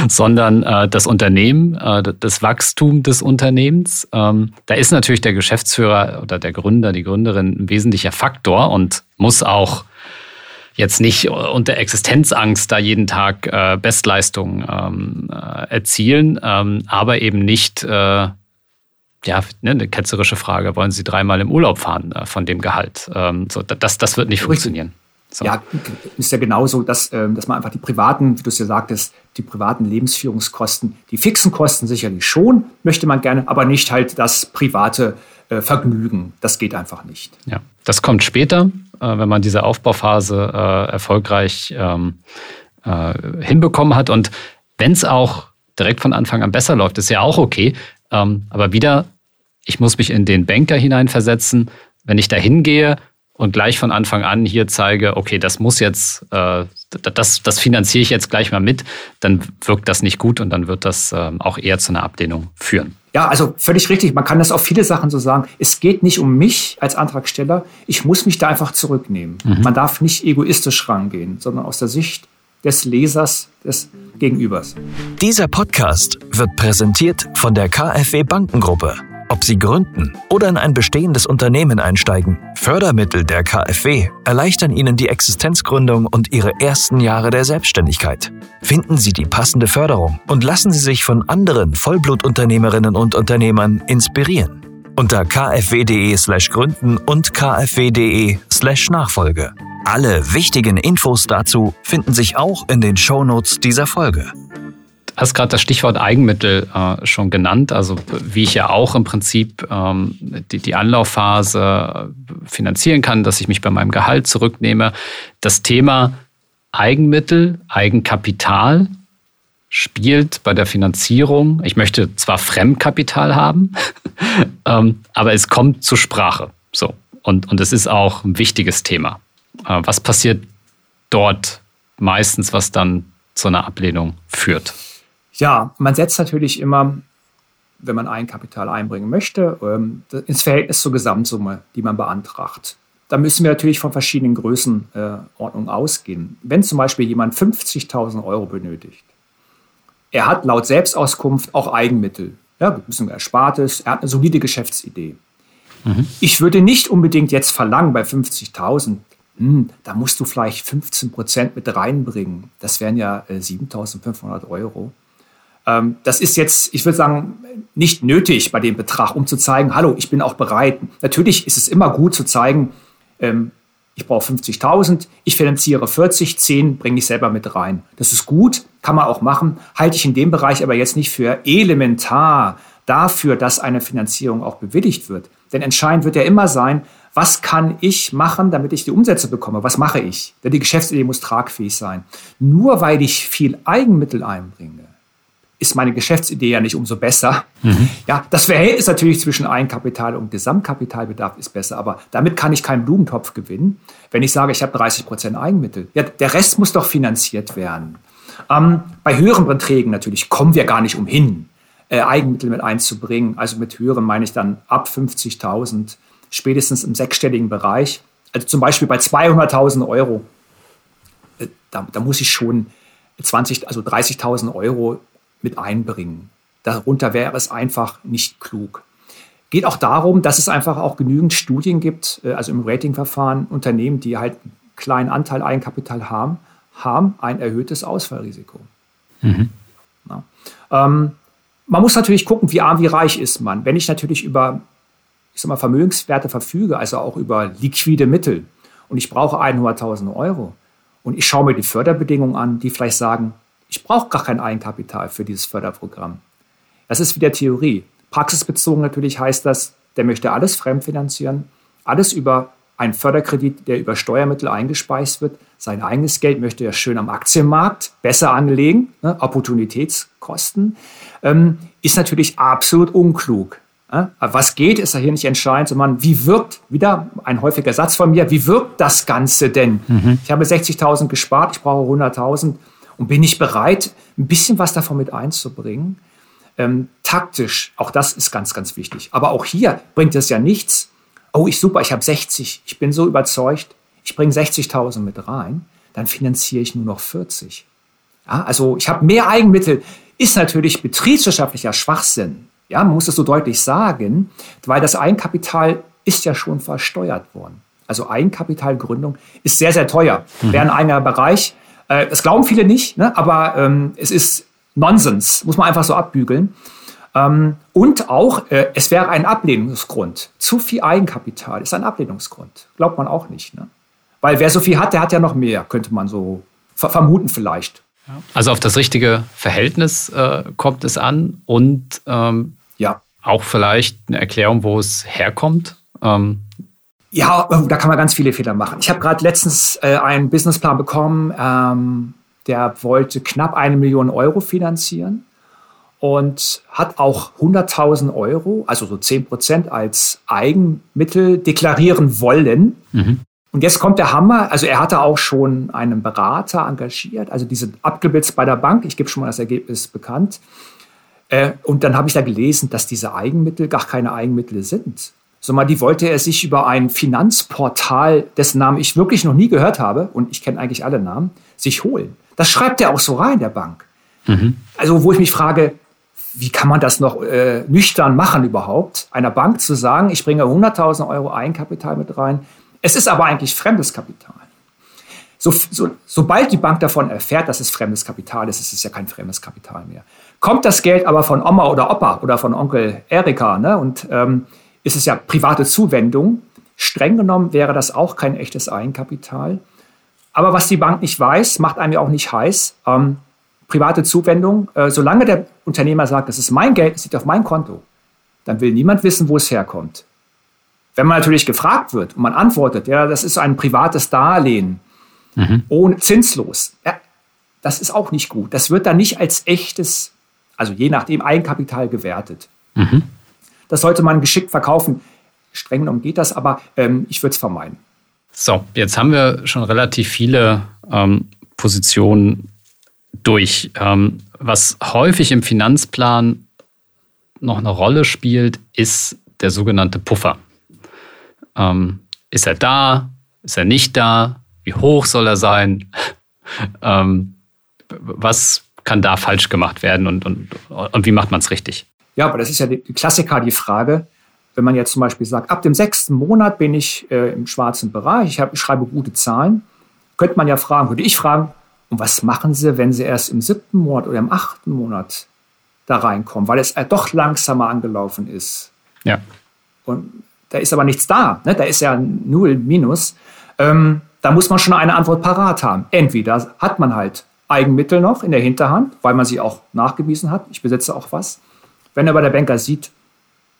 sondern äh, das Unternehmen, äh, das Wachstum des Unternehmens. Ähm, da ist natürlich der Geschäftsführer oder der Gründer, die Gründerin ein wesentlicher Faktor und muss auch jetzt nicht unter Existenzangst da jeden Tag äh, Bestleistungen ähm, äh, erzielen, ähm, aber eben nicht, äh, ja, ne, eine ketzerische Frage, wollen Sie dreimal im Urlaub fahren äh, von dem Gehalt? Ähm, so, das, das wird nicht funktionieren. So. Ja, ist ja genauso, dass, ähm, dass man einfach die privaten, wie du es ja sagtest, die privaten Lebensführungskosten, die fixen Kosten sicherlich schon, möchte man gerne, aber nicht halt das private äh, Vergnügen. Das geht einfach nicht. Ja, das kommt später, äh, wenn man diese Aufbauphase äh, erfolgreich ähm, äh, hinbekommen hat. Und wenn es auch direkt von Anfang an besser läuft, ist ja auch okay. Ähm, aber wieder, ich muss mich in den Banker hineinversetzen. Wenn ich da hingehe und gleich von Anfang an hier zeige, okay, das muss jetzt, äh, das, das finanziere ich jetzt gleich mal mit, dann wirkt das nicht gut und dann wird das äh, auch eher zu einer Ablehnung führen. Ja, also völlig richtig. Man kann das auf viele Sachen so sagen. Es geht nicht um mich als Antragsteller. Ich muss mich da einfach zurücknehmen. Mhm. Man darf nicht egoistisch rangehen, sondern aus der Sicht des Lesers, des Gegenübers. Dieser Podcast wird präsentiert von der KfW Bankengruppe. Ob Sie gründen oder in ein bestehendes Unternehmen einsteigen, Fördermittel der KfW erleichtern Ihnen die Existenzgründung und Ihre ersten Jahre der Selbstständigkeit. Finden Sie die passende Förderung und lassen Sie sich von anderen Vollblutunternehmerinnen und Unternehmern inspirieren. Unter kfw.de/slash gründen und kfw.de/slash Nachfolge. Alle wichtigen Infos dazu finden sich auch in den Shownotes dieser Folge hast gerade das Stichwort Eigenmittel äh, schon genannt. Also wie ich ja auch im Prinzip ähm, die, die Anlaufphase finanzieren kann, dass ich mich bei meinem Gehalt zurücknehme. Das Thema Eigenmittel, Eigenkapital spielt bei der Finanzierung. Ich möchte zwar Fremdkapital haben, ähm, aber es kommt zur Sprache. So. Und, und es ist auch ein wichtiges Thema. Äh, was passiert dort meistens, was dann zu einer Ablehnung führt? Ja, man setzt natürlich immer, wenn man Eigenkapital einbringen möchte, ähm, ins Verhältnis zur Gesamtsumme, die man beantragt. Da müssen wir natürlich von verschiedenen Größenordnungen ausgehen. Wenn zum Beispiel jemand 50.000 Euro benötigt, er hat laut Selbstauskunft auch Eigenmittel, ja, ein bisschen Erspartes, er hat eine solide Geschäftsidee. Mhm. Ich würde nicht unbedingt jetzt verlangen bei 50.000, hm, da musst du vielleicht 15 Prozent mit reinbringen. Das wären ja äh, 7.500 Euro. Ähm, das ist jetzt, ich würde sagen, nicht nötig bei dem Betrag, um zu zeigen, hallo, ich bin auch bereit. Natürlich ist es immer gut zu zeigen, ähm, ich brauche 50.000, ich finanziere 40, 10 bringe ich selber mit rein. Das ist gut, kann man auch machen, halte ich in dem Bereich aber jetzt nicht für elementar dafür, dass eine Finanzierung auch bewilligt wird. Denn entscheidend wird ja immer sein, was kann ich machen, damit ich die Umsätze bekomme? Was mache ich? Denn die Geschäftsidee muss tragfähig sein. Nur weil ich viel Eigenmittel einbringe, ist meine Geschäftsidee ja nicht umso besser. Mhm. Ja, das Verhältnis natürlich zwischen Eigenkapital und Gesamtkapitalbedarf ist besser, aber damit kann ich keinen Blumentopf gewinnen, wenn ich sage, ich habe 30 Prozent Eigenmittel. Ja, der Rest muss doch finanziert werden. Ähm, bei höheren Beträgen natürlich kommen wir gar nicht umhin. äh, Eigenmittel mit einzubringen. Also mit höheren meine ich dann ab 50.000, spätestens im sechsstelligen Bereich. Also zum Beispiel bei 200.000 Euro, äh, da, da, muss ich schon 20, also 30.000 Euro mit einbringen. Darunter wäre es einfach nicht klug. Geht auch darum, dass es einfach auch genügend Studien gibt, äh, also im Ratingverfahren, Unternehmen, die halt einen kleinen Anteil Eigenkapital haben, haben ein erhöhtes Ausfallrisiko. Mhm. Ähm, man muss natürlich gucken, wie arm, wie reich ist man. Wenn ich natürlich über ich sag mal, Vermögenswerte verfüge, also auch über liquide Mittel, und ich brauche 100.000 Euro, und ich schaue mir die Förderbedingungen an, die vielleicht sagen, ich brauche gar kein Eigenkapital für dieses Förderprogramm. Das ist wieder Theorie. Praxisbezogen natürlich heißt das, der möchte alles fremdfinanzieren, alles über einen Förderkredit, der über Steuermittel eingespeist wird. Sein eigenes Geld möchte er schön am Aktienmarkt besser anlegen, ne, Opportunitätskosten, ähm, ist natürlich absolut unklug. Ja? Was geht, ist ja hier nicht entscheidend, sondern wie wirkt, wieder ein häufiger Satz von mir, wie wirkt das Ganze denn? Mhm. Ich habe 60.000 gespart, ich brauche 100.000 und bin ich bereit, ein bisschen was davon mit einzubringen? Ähm, taktisch, auch das ist ganz, ganz wichtig. Aber auch hier bringt es ja nichts. Oh, ich super, ich habe 60, ich bin so überzeugt, ich bringe 60.000 mit rein, dann finanziere ich nur noch 40. Ja, also ich habe mehr Eigenmittel, ist natürlich betriebswirtschaftlicher Schwachsinn. Ja, man muss es so deutlich sagen, weil das Eigenkapital ist ja schon versteuert worden. Also Eigenkapitalgründung ist sehr, sehr teuer. Mhm. Wäre ein eigener Bereich. Äh, das glauben viele nicht, ne? aber ähm, es ist Nonsens, muss man einfach so abbügeln. Ähm, und auch, äh, es wäre ein Ablehnungsgrund. Zu viel Eigenkapital ist ein Ablehnungsgrund. Glaubt man auch nicht. Ne? Weil wer so viel hat, der hat ja noch mehr, könnte man so vermuten vielleicht. Also auf das richtige Verhältnis äh, kommt es an und ähm, ja. auch vielleicht eine Erklärung, wo es herkommt. Ähm, ja, da kann man ganz viele Fehler machen. Ich habe gerade letztens äh, einen Businessplan bekommen, ähm, der wollte knapp eine Million Euro finanzieren und hat auch 100.000 Euro, also so 10 Prozent als Eigenmittel deklarieren wollen. Mhm. Und jetzt kommt der Hammer. Also er hatte auch schon einen Berater engagiert, also diese abgebildet bei der Bank. Ich gebe schon mal das Ergebnis bekannt. Äh, und dann habe ich da gelesen, dass diese Eigenmittel gar keine Eigenmittel sind. Sondern die wollte er sich über ein Finanzportal, dessen Namen ich wirklich noch nie gehört habe, und ich kenne eigentlich alle Namen, sich holen. Das schreibt er auch so rein, der Bank. Mhm. Also wo ich mich frage, wie kann man das noch äh, nüchtern machen überhaupt, einer Bank zu sagen, ich bringe 100.000 Euro Eigenkapital mit rein, es ist aber eigentlich fremdes Kapital. So, so, sobald die Bank davon erfährt, dass es fremdes Kapital ist, ist es ja kein fremdes Kapital mehr. Kommt das Geld aber von Oma oder Opa oder von Onkel Erika ne, und ähm, ist es ja private Zuwendung, streng genommen wäre das auch kein echtes Eigenkapital. Aber was die Bank nicht weiß, macht einem ja auch nicht heiß. Ähm, private Zuwendung, äh, solange der Unternehmer sagt, das ist mein Geld, es liegt auf mein Konto, dann will niemand wissen, wo es herkommt. Wenn man natürlich gefragt wird und man antwortet, ja, das ist ein privates Darlehen, mhm. ohne zinslos, ja, das ist auch nicht gut. Das wird dann nicht als echtes, also je nachdem Eigenkapital gewertet. Mhm. Das sollte man geschickt verkaufen. Streng genommen geht das, aber ähm, ich würde es vermeiden. So, jetzt haben wir schon relativ viele ähm, Positionen durch. Ähm, was häufig im Finanzplan noch eine Rolle spielt, ist der sogenannte Puffer. Ähm, ist er da? Ist er nicht da? Wie hoch soll er sein? ähm, was kann da falsch gemacht werden und, und, und wie macht man es richtig? Ja, aber das ist ja die Klassiker, die Frage. Wenn man jetzt zum Beispiel sagt, ab dem sechsten Monat bin ich äh, im schwarzen Bereich, ich, hab, ich schreibe gute Zahlen, könnte man ja fragen, würde ich fragen, und was machen Sie, wenn Sie erst im siebten Monat oder im achten Monat da reinkommen, weil es äh, doch langsamer angelaufen ist? Ja. Und da ist aber nichts da, ne? da ist ja null Minus, ähm, da muss man schon eine Antwort parat haben. Entweder hat man halt Eigenmittel noch in der Hinterhand, weil man sie auch nachgewiesen hat, ich besitze auch was. Wenn aber der Banker sieht,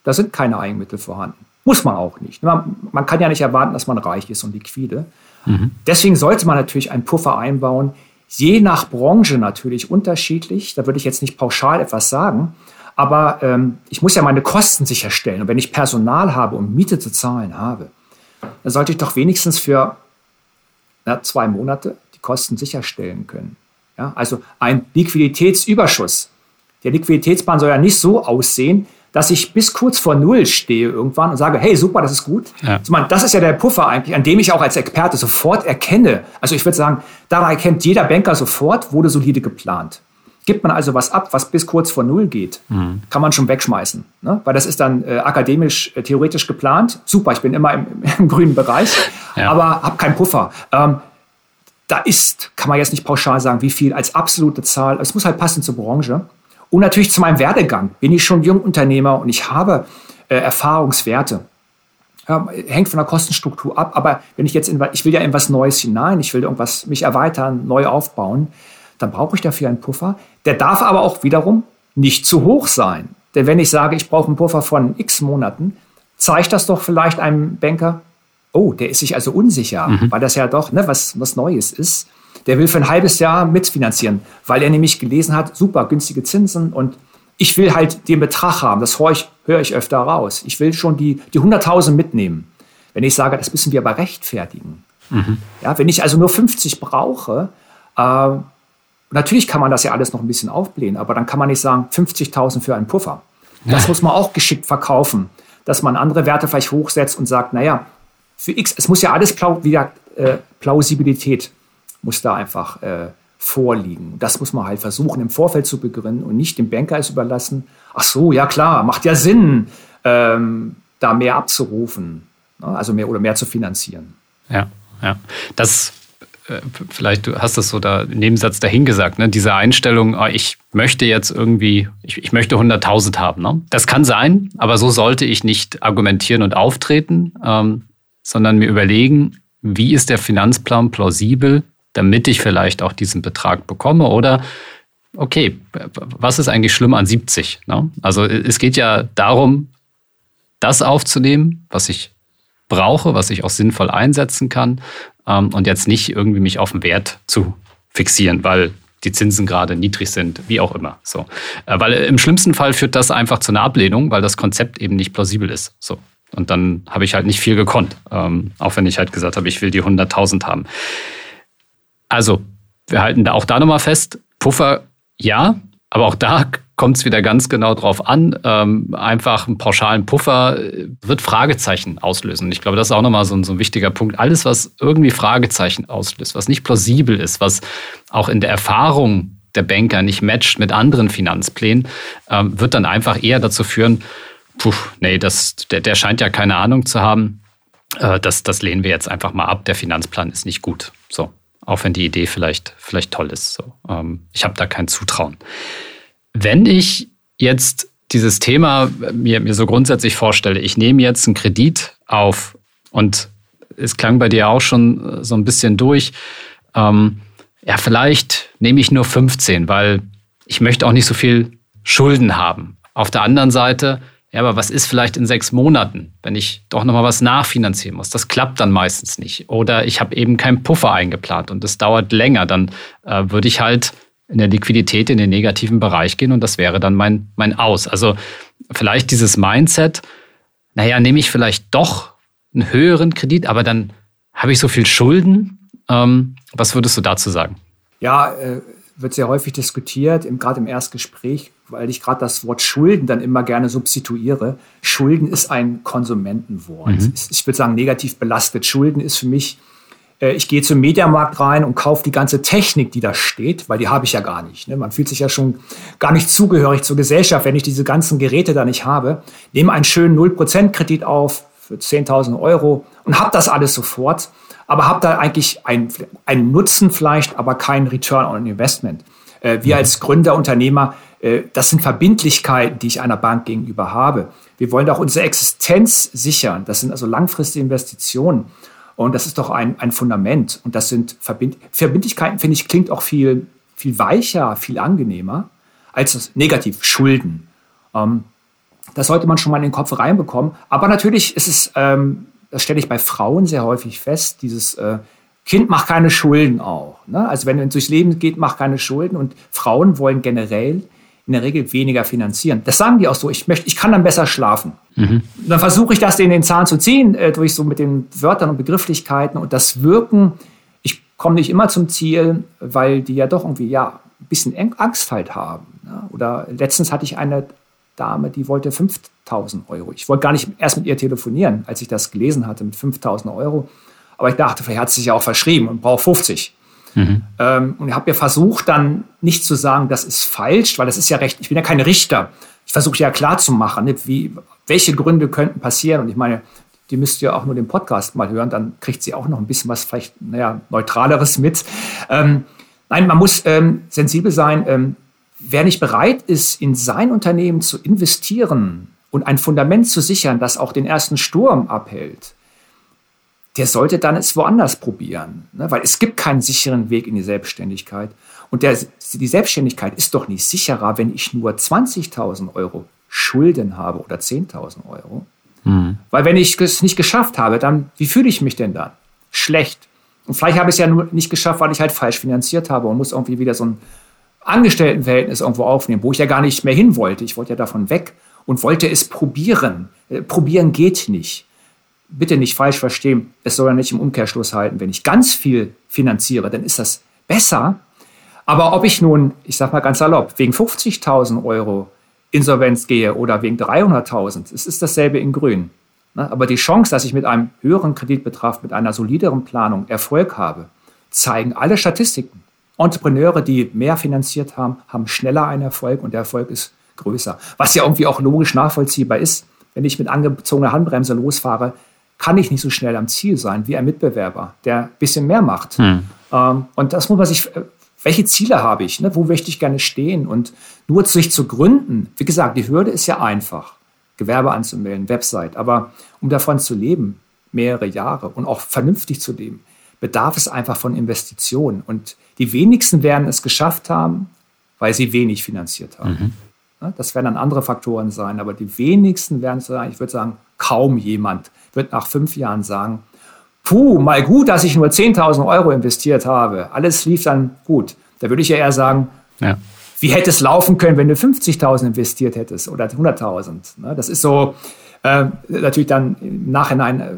da sind keine Eigenmittel vorhanden, muss man auch nicht. Man, man kann ja nicht erwarten, dass man reich ist und liquide. Mhm. Deswegen sollte man natürlich einen Puffer einbauen, je nach Branche natürlich unterschiedlich. Da würde ich jetzt nicht pauschal etwas sagen. Aber ähm, ich muss ja meine Kosten sicherstellen. Und wenn ich Personal habe und Miete zu zahlen habe, dann sollte ich doch wenigstens für na, zwei Monate die Kosten sicherstellen können. Ja, also ein Liquiditätsüberschuss der Liquiditätsplan soll ja nicht so aussehen, dass ich bis kurz vor Null stehe irgendwann und sage, hey, super, das ist gut. Ja. Das ist ja der Puffer eigentlich, an dem ich auch als Experte sofort erkenne. Also ich würde sagen, daran erkennt jeder Banker sofort, wurde solide geplant. Gibt man also was ab, was bis kurz vor Null geht, mhm. kann man schon wegschmeißen. Ne? Weil das ist dann äh, akademisch, äh, theoretisch geplant. Super, ich bin immer im, im grünen Bereich, ja. aber habe keinen Puffer. Ähm, da ist, kann man jetzt nicht pauschal sagen, wie viel als absolute Zahl. Es muss halt passen zur Branche. Und natürlich zu meinem Werdegang. Bin ich schon Jungunternehmer und ich habe äh, Erfahrungswerte. Ja, hängt von der Kostenstruktur ab, aber wenn ich jetzt in, ich will ja in was Neues hinein, ich will irgendwas mich erweitern, neu aufbauen, dann brauche ich dafür einen Puffer. Der darf aber auch wiederum nicht zu hoch sein. Denn wenn ich sage, ich brauche einen Puffer von x Monaten, zeigt das doch vielleicht einem Banker, oh, der ist sich also unsicher, mhm. weil das ja doch ne, was, was Neues ist. Der will für ein halbes Jahr mitfinanzieren, weil er nämlich gelesen hat, super, günstige Zinsen und ich will halt den Betrag haben. Das höre ich, höre ich öfter raus. Ich will schon die, die 100.000 mitnehmen. Wenn ich sage, das müssen wir aber rechtfertigen. Mhm. Ja, wenn ich also nur 50 brauche, äh, natürlich kann man das ja alles noch ein bisschen aufblähen, aber dann kann man nicht sagen, 50.000 für einen Puffer. Das ja. muss man auch geschickt verkaufen, dass man andere Werte vielleicht hochsetzt und sagt, naja, für X, es muss ja alles wieder, äh, Plausibilität muss da einfach äh, vorliegen. Das muss man halt versuchen im Vorfeld zu begründen und nicht dem Banker es überlassen. Ach so, ja klar, macht ja Sinn, ähm, da mehr abzurufen, ne? also mehr oder mehr zu finanzieren. Ja, ja. Das äh, vielleicht du hast das so da im Nebensatz dahingesagt, ne? diese Einstellung, oh, ich möchte jetzt irgendwie, ich, ich möchte 100.000 haben. Ne? Das kann sein, aber so sollte ich nicht argumentieren und auftreten, ähm, sondern mir überlegen, wie ist der Finanzplan plausibel damit ich vielleicht auch diesen Betrag bekomme oder okay, was ist eigentlich schlimm an 70? Ne? Also es geht ja darum, das aufzunehmen, was ich brauche, was ich auch sinnvoll einsetzen kann ähm, und jetzt nicht irgendwie mich auf den Wert zu fixieren, weil die Zinsen gerade niedrig sind, wie auch immer. So. Äh, weil im schlimmsten Fall führt das einfach zu einer Ablehnung, weil das Konzept eben nicht plausibel ist. So. Und dann habe ich halt nicht viel gekonnt, ähm, auch wenn ich halt gesagt habe, ich will die 100.000 haben. Also, wir halten da auch da nochmal fest, Puffer ja, aber auch da kommt es wieder ganz genau drauf an. Ähm, einfach einen pauschalen Puffer äh, wird Fragezeichen auslösen. Ich glaube, das ist auch nochmal so ein, so ein wichtiger Punkt. Alles, was irgendwie Fragezeichen auslöst, was nicht plausibel ist, was auch in der Erfahrung der Banker nicht matcht mit anderen Finanzplänen, ähm, wird dann einfach eher dazu führen, puh, nee, das, der, der scheint ja keine Ahnung zu haben. Äh, das, das lehnen wir jetzt einfach mal ab. Der Finanzplan ist nicht gut. So, auch wenn die Idee vielleicht, vielleicht toll ist. So. Ähm, ich habe da kein Zutrauen. Wenn ich jetzt dieses Thema mir, mir so grundsätzlich vorstelle, ich nehme jetzt einen Kredit auf und es klang bei dir auch schon so ein bisschen durch, ähm, ja, vielleicht nehme ich nur 15, weil ich möchte auch nicht so viel Schulden haben. Auf der anderen Seite ja, aber was ist vielleicht in sechs Monaten, wenn ich doch nochmal was nachfinanzieren muss? Das klappt dann meistens nicht. Oder ich habe eben keinen Puffer eingeplant und das dauert länger. Dann äh, würde ich halt in der Liquidität in den negativen Bereich gehen und das wäre dann mein, mein Aus. Also vielleicht dieses Mindset, naja, nehme ich vielleicht doch einen höheren Kredit, aber dann habe ich so viel Schulden. Ähm, was würdest du dazu sagen? Ja, äh, wird sehr häufig diskutiert, gerade im Erstgespräch weil ich gerade das Wort Schulden dann immer gerne substituiere. Schulden ist ein Konsumentenwort. Mhm. Ich würde sagen, negativ belastet. Schulden ist für mich, äh, ich gehe zum Mediamarkt rein und kaufe die ganze Technik, die da steht, weil die habe ich ja gar nicht. Ne? Man fühlt sich ja schon gar nicht zugehörig zur Gesellschaft, wenn ich diese ganzen Geräte da nicht habe. Nehme einen schönen 0% Kredit auf für 10.000 Euro und habe das alles sofort, aber habe da eigentlich einen, Nutzen vielleicht, aber keinen Return on Investment. Äh, wir mhm. als Gründer, Unternehmer, das sind Verbindlichkeiten, die ich einer Bank gegenüber habe. Wir wollen auch unsere Existenz sichern. Das sind also langfristige Investitionen. Und das ist doch ein, ein Fundament. Und das sind Verbind Verbindlichkeiten, finde ich, klingt auch viel, viel weicher, viel angenehmer als das Negativ, Schulden. Ähm, das sollte man schon mal in den Kopf reinbekommen. Aber natürlich ist es, ähm, das stelle ich bei Frauen sehr häufig fest, dieses äh, Kind macht keine Schulden auch. Ne? Also wenn es durchs Leben geht, macht keine Schulden. Und Frauen wollen generell in der Regel weniger finanzieren. Das sagen die auch so. Ich möchte, ich kann dann besser schlafen. Mhm. Dann versuche ich das in den Zahn zu ziehen, äh, durch so mit den Wörtern und Begrifflichkeiten und das Wirken. Ich komme nicht immer zum Ziel, weil die ja doch irgendwie, ja, ein bisschen Angst halt haben. Ja, oder letztens hatte ich eine Dame, die wollte 5000 Euro. Ich wollte gar nicht erst mit ihr telefonieren, als ich das gelesen hatte mit 5000 Euro. Aber ich dachte, vielleicht hat sie sich ja auch verschrieben und braucht 50. Mhm. Ähm, und ich habe ja versucht, dann nicht zu sagen, das ist falsch, weil das ist ja recht, ich bin ja kein Richter. Ich versuche ja klar zu machen, ne, wie, welche Gründe könnten passieren. Und ich meine, die müsst ihr auch nur den Podcast mal hören, dann kriegt sie auch noch ein bisschen was vielleicht, naja, neutraleres mit. Ähm, nein, man muss ähm, sensibel sein. Ähm, wer nicht bereit ist, in sein Unternehmen zu investieren und ein Fundament zu sichern, das auch den ersten Sturm abhält, der sollte dann es woanders probieren. Ne? Weil es gibt keinen sicheren Weg in die Selbstständigkeit. Und der, die Selbstständigkeit ist doch nicht sicherer, wenn ich nur 20.000 Euro Schulden habe oder 10.000 Euro. Mhm. Weil wenn ich es nicht geschafft habe, dann, wie fühle ich mich denn dann? Schlecht. Und vielleicht habe ich es ja nur nicht geschafft, weil ich halt falsch finanziert habe und muss irgendwie wieder so ein Angestelltenverhältnis irgendwo aufnehmen, wo ich ja gar nicht mehr hin wollte. Ich wollte ja davon weg und wollte es probieren. Äh, probieren geht nicht bitte nicht falsch verstehen, es soll ja nicht im Umkehrschluss halten. Wenn ich ganz viel finanziere, dann ist das besser. Aber ob ich nun, ich sage mal ganz salopp, wegen 50.000 Euro Insolvenz gehe oder wegen 300.000, es ist dasselbe in Grün. Ne? Aber die Chance, dass ich mit einem höheren Kreditbetrag, mit einer solideren Planung Erfolg habe, zeigen alle Statistiken. Entrepreneure, die mehr finanziert haben, haben schneller einen Erfolg und der Erfolg ist größer. Was ja irgendwie auch logisch nachvollziehbar ist. Wenn ich mit angezogener Handbremse losfahre, kann ich nicht so schnell am Ziel sein wie ein Mitbewerber, der ein bisschen mehr macht. Hm. Ähm, und das muss man sich, äh, welche Ziele habe ich? Ne? Wo möchte ich gerne stehen? Und nur sich zu gründen, wie gesagt, die Hürde ist ja einfach. Gewerbe anzumelden, Website. Aber um davon zu leben, mehrere Jahre und auch vernünftig zu leben, bedarf es einfach von Investitionen. Und die wenigsten werden es geschafft haben, weil sie wenig finanziert haben. Mhm. Ne? Das werden dann andere Faktoren sein, aber die wenigsten werden es sein, ich würde sagen, kaum jemand wird nach fünf Jahren sagen, puh, mal gut, dass ich nur 10.000 Euro investiert habe. Alles lief dann gut. Da würde ich ja eher sagen, ja. wie hätte es laufen können, wenn du 50.000 investiert hättest oder 100.000? Ne? Das ist so äh, natürlich dann im Nachhinein äh,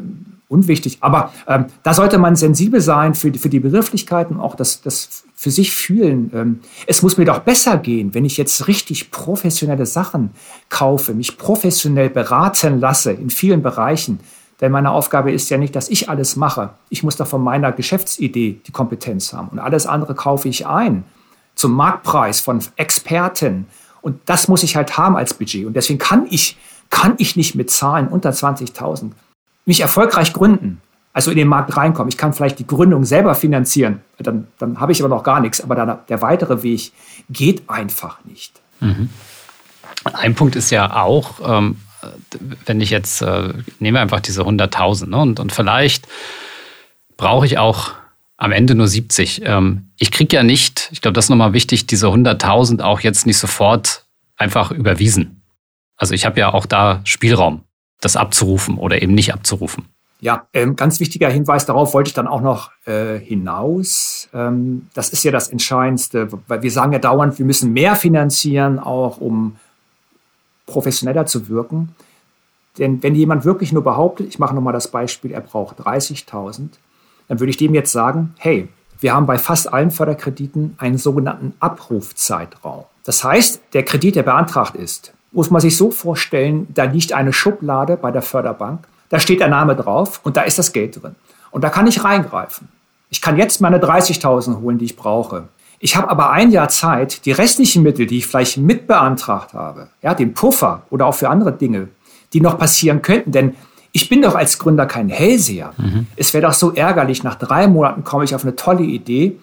unwichtig. Aber ähm, da sollte man sensibel sein für, für die Begrifflichkeiten, auch das, das für sich fühlen. Ähm, es muss mir doch besser gehen, wenn ich jetzt richtig professionelle Sachen kaufe, mich professionell beraten lasse in vielen Bereichen. Denn meine Aufgabe ist ja nicht, dass ich alles mache. Ich muss doch von meiner Geschäftsidee die Kompetenz haben. Und alles andere kaufe ich ein zum Marktpreis von Experten. Und das muss ich halt haben als Budget. Und deswegen kann ich, kann ich nicht mit Zahlen unter 20.000 mich erfolgreich gründen, also in den Markt reinkommen. Ich kann vielleicht die Gründung selber finanzieren, dann, dann habe ich aber noch gar nichts. Aber dann, der weitere Weg geht einfach nicht. Mhm. Ein Punkt ist ja auch, ähm, wenn ich jetzt, äh, nehme einfach diese 100.000 ne, und, und vielleicht brauche ich auch am Ende nur 70. Ähm, ich kriege ja nicht, ich glaube, das ist nochmal wichtig, diese 100.000 auch jetzt nicht sofort einfach überwiesen. Also ich habe ja auch da Spielraum das abzurufen oder eben nicht abzurufen. Ja, ähm, ganz wichtiger Hinweis darauf wollte ich dann auch noch äh, hinaus. Ähm, das ist ja das Entscheidendste, weil wir sagen ja dauernd, wir müssen mehr finanzieren, auch um professioneller zu wirken. Denn wenn jemand wirklich nur behauptet, ich mache nochmal das Beispiel, er braucht 30.000, dann würde ich dem jetzt sagen, hey, wir haben bei fast allen Förderkrediten einen sogenannten Abrufzeitraum. Das heißt, der Kredit, der beantragt ist, muss man sich so vorstellen, da liegt eine Schublade bei der Förderbank, da steht der Name drauf und da ist das Geld drin. Und da kann ich reingreifen. Ich kann jetzt meine 30.000 holen, die ich brauche. Ich habe aber ein Jahr Zeit, die restlichen Mittel, die ich vielleicht mitbeantragt habe, ja, den Puffer oder auch für andere Dinge, die noch passieren könnten, denn ich bin doch als Gründer kein Hellseher. Mhm. Es wäre doch so ärgerlich, nach drei Monaten komme ich auf eine tolle Idee,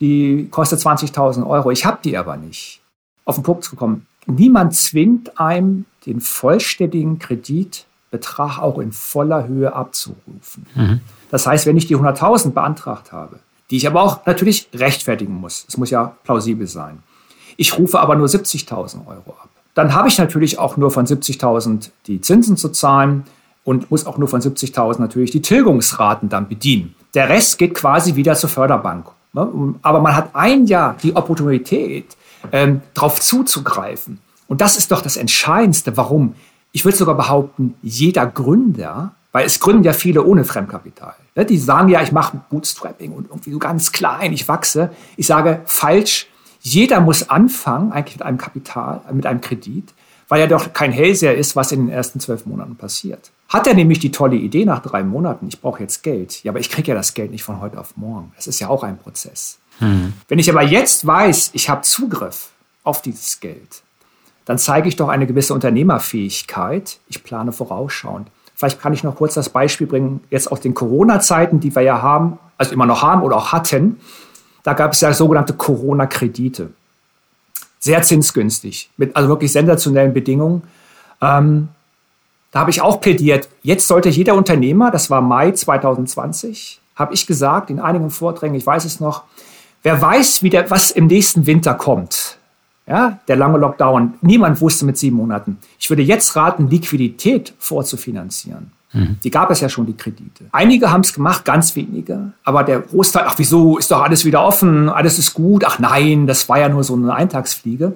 die kostet 20.000 Euro. Ich habe die aber nicht. Auf den Punkt zu kommen niemand zwingt einem, den vollständigen Kreditbetrag auch in voller Höhe abzurufen. Mhm. Das heißt, wenn ich die 100.000 beantragt habe, die ich aber auch natürlich rechtfertigen muss, es muss ja plausibel sein, ich rufe aber nur 70.000 Euro ab, dann habe ich natürlich auch nur von 70.000 die Zinsen zu zahlen und muss auch nur von 70.000 natürlich die Tilgungsraten dann bedienen. Der Rest geht quasi wieder zur Förderbank. Ne? Aber man hat ein Jahr die Opportunität, ähm, darauf zuzugreifen. Und das ist doch das Entscheidendste, warum. Ich würde sogar behaupten, jeder Gründer, weil es gründen ja viele ohne Fremdkapital. Ne? Die sagen ja, ich mache Bootstrapping und irgendwie so ganz klein, ich wachse. Ich sage falsch, Jeder muss anfangen, eigentlich mit einem Kapital, mit einem Kredit, weil er doch kein Hellseher ist, was in den ersten zwölf Monaten passiert. Hat er nämlich die tolle Idee nach drei Monaten, ich brauche jetzt Geld. Ja, aber ich kriege ja das Geld nicht von heute auf morgen. Das ist ja auch ein Prozess. Mhm. Wenn ich aber jetzt weiß, ich habe Zugriff auf dieses Geld, dann zeige ich doch eine gewisse Unternehmerfähigkeit. Ich plane vorausschauend. Vielleicht kann ich noch kurz das Beispiel bringen, jetzt aus den Corona-Zeiten, die wir ja haben, also immer noch haben oder auch hatten. Da gab es ja sogenannte Corona-Kredite. Sehr zinsgünstig, mit also wirklich sensationellen Bedingungen. Ähm, da habe ich auch plädiert, jetzt sollte jeder Unternehmer, das war Mai 2020, habe ich gesagt in einigen Vorträgen, ich weiß es noch, wer weiß, wie der, was im nächsten Winter kommt. Ja, der lange Lockdown. Niemand wusste mit sieben Monaten. Ich würde jetzt raten, Liquidität vorzufinanzieren. Mhm. Die gab es ja schon, die Kredite. Einige haben es gemacht, ganz wenige. Aber der Großteil, ach wieso, ist doch alles wieder offen, alles ist gut. Ach nein, das war ja nur so eine Eintagsfliege.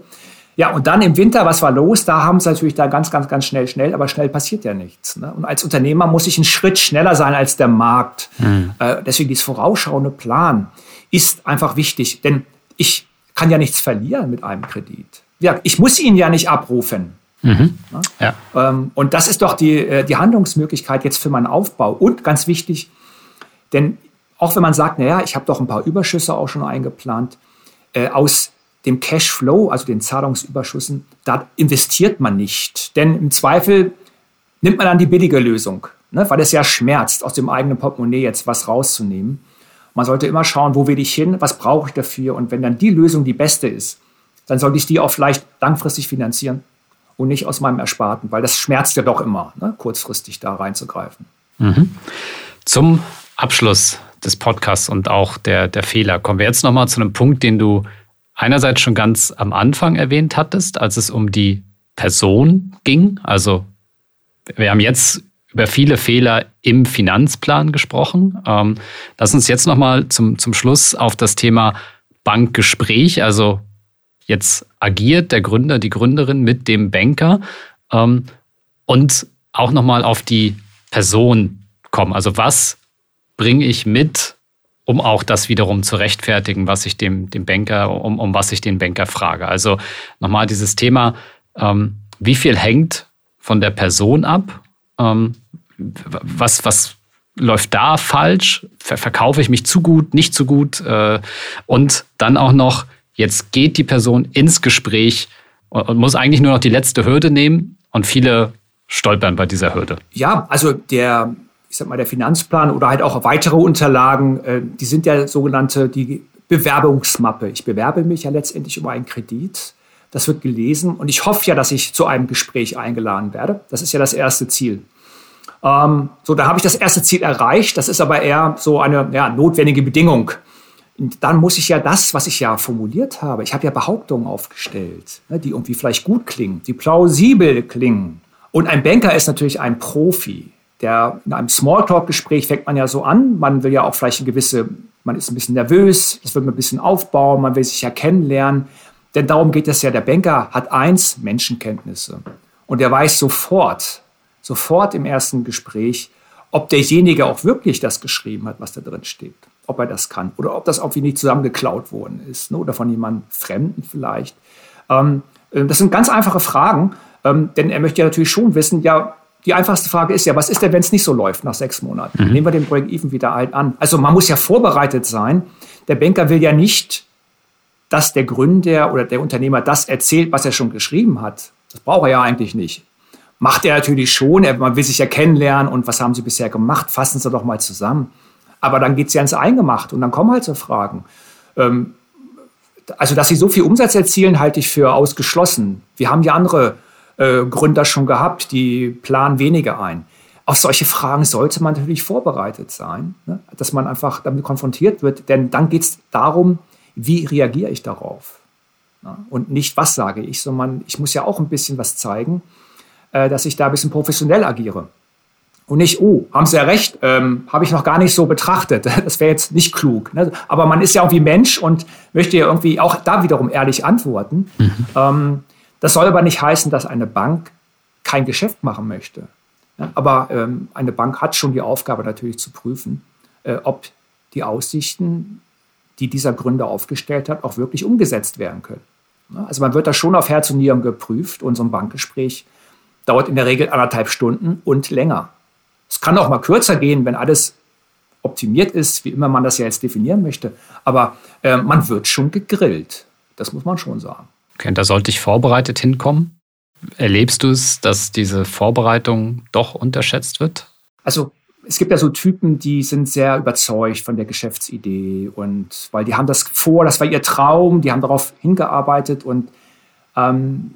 Ja, und dann im Winter, was war los? Da haben sie natürlich da ganz, ganz, ganz schnell, schnell, aber schnell passiert ja nichts. Ne? Und als Unternehmer muss ich einen Schritt schneller sein als der Markt. Mhm. Äh, deswegen dieses vorausschauende Plan ist einfach wichtig, denn ich kann ja nichts verlieren mit einem Kredit. Ja, ich muss ihn ja nicht abrufen. Mhm. Ja. Ähm, und das ist doch die, äh, die Handlungsmöglichkeit jetzt für meinen Aufbau. Und ganz wichtig, denn auch wenn man sagt, naja, ich habe doch ein paar Überschüsse auch schon eingeplant, äh, aus dem Cashflow, also den Zahlungsüberschüssen, da investiert man nicht. Denn im Zweifel nimmt man dann die billige Lösung, ne, weil es ja schmerzt, aus dem eigenen Portemonnaie jetzt was rauszunehmen. Man sollte immer schauen, wo will ich hin, was brauche ich dafür. Und wenn dann die Lösung die beste ist, dann sollte ich die auch vielleicht langfristig finanzieren und nicht aus meinem Ersparten, weil das schmerzt ja doch immer, ne, kurzfristig da reinzugreifen. Mhm. Zum Abschluss des Podcasts und auch der, der Fehler kommen wir jetzt nochmal zu einem Punkt, den du einerseits schon ganz am Anfang erwähnt hattest, als es um die Person ging. Also wir haben jetzt über viele Fehler im Finanzplan gesprochen. Ähm, lass uns jetzt nochmal zum, zum Schluss auf das Thema Bankgespräch, also Jetzt agiert der Gründer, die Gründerin mit dem Banker ähm, und auch nochmal auf die Person kommen. Also was bringe ich mit, um auch das wiederum zu rechtfertigen, was ich dem, dem Banker, um, um was ich den Banker frage. Also nochmal dieses Thema, ähm, wie viel hängt von der Person ab? Ähm, was, was läuft da falsch? Ver verkaufe ich mich zu gut, nicht zu gut? Äh, und dann auch noch, Jetzt geht die Person ins Gespräch und muss eigentlich nur noch die letzte Hürde nehmen und viele stolpern bei dieser Hürde. Ja, also der, ich sag mal, der Finanzplan oder halt auch weitere Unterlagen, äh, die sind ja sogenannte die Bewerbungsmappe. Ich bewerbe mich ja letztendlich um einen Kredit. Das wird gelesen und ich hoffe ja, dass ich zu einem Gespräch eingeladen werde. Das ist ja das erste Ziel. Ähm, so, da habe ich das erste Ziel erreicht. Das ist aber eher so eine ja, notwendige Bedingung. Und dann muss ich ja das, was ich ja formuliert habe, ich habe ja Behauptungen aufgestellt, ne, die irgendwie vielleicht gut klingen, die plausibel klingen. Und ein Banker ist natürlich ein Profi. Der in einem Smalltalk-Gespräch fängt man ja so an. Man will ja auch vielleicht eine gewisse, man ist ein bisschen nervös, das wird man ein bisschen aufbauen, man will sich ja kennenlernen. Denn darum geht es ja. Der Banker hat eins, Menschenkenntnisse. Und er weiß sofort, sofort im ersten Gespräch, ob derjenige auch wirklich das geschrieben hat, was da drin steht ob er das kann oder ob das irgendwie nicht zusammengeklaut worden ist ne, oder von jemandem Fremden vielleicht. Ähm, äh, das sind ganz einfache Fragen, ähm, denn er möchte ja natürlich schon wissen, ja, die einfachste Frage ist ja, was ist denn, wenn es nicht so läuft nach sechs Monaten? Mhm. Nehmen wir den Break-Even wieder alt an. Also man muss ja vorbereitet sein. Der Banker will ja nicht, dass der Gründer oder der Unternehmer das erzählt, was er schon geschrieben hat. Das braucht er ja eigentlich nicht. Macht er natürlich schon, man will sich ja kennenlernen und was haben Sie bisher gemacht? Fassen Sie doch mal zusammen. Aber dann geht es ja ins Eingemacht und dann kommen halt so Fragen. Ähm, also, dass sie so viel Umsatz erzielen, halte ich für ausgeschlossen. Wir haben ja andere äh, Gründer schon gehabt, die planen weniger ein. Auf solche Fragen sollte man natürlich vorbereitet sein, ne? dass man einfach damit konfrontiert wird, denn dann geht es darum, wie reagiere ich darauf? Ja? Und nicht, was sage ich, sondern ich muss ja auch ein bisschen was zeigen, äh, dass ich da ein bisschen professionell agiere. Und nicht, oh, haben Sie ja recht, ähm, habe ich noch gar nicht so betrachtet. Das wäre jetzt nicht klug. Ne? Aber man ist ja irgendwie Mensch und möchte ja irgendwie auch da wiederum ehrlich antworten. Mhm. Ähm, das soll aber nicht heißen, dass eine Bank kein Geschäft machen möchte. Ja? Aber ähm, eine Bank hat schon die Aufgabe natürlich zu prüfen, äh, ob die Aussichten die dieser Gründer aufgestellt hat, auch wirklich umgesetzt werden können. Also man wird da schon auf Herz und Nieren geprüft und so ein Bankgespräch dauert in der Regel anderthalb Stunden und länger. Es kann auch mal kürzer gehen, wenn alles optimiert ist, wie immer man das ja jetzt definieren möchte. Aber äh, man wird schon gegrillt. Das muss man schon sagen. Okay, da sollte ich vorbereitet hinkommen. Erlebst du es, dass diese Vorbereitung doch unterschätzt wird? Also es gibt ja so Typen, die sind sehr überzeugt von der Geschäftsidee und weil die haben das vor, das war ihr Traum, die haben darauf hingearbeitet und ähm,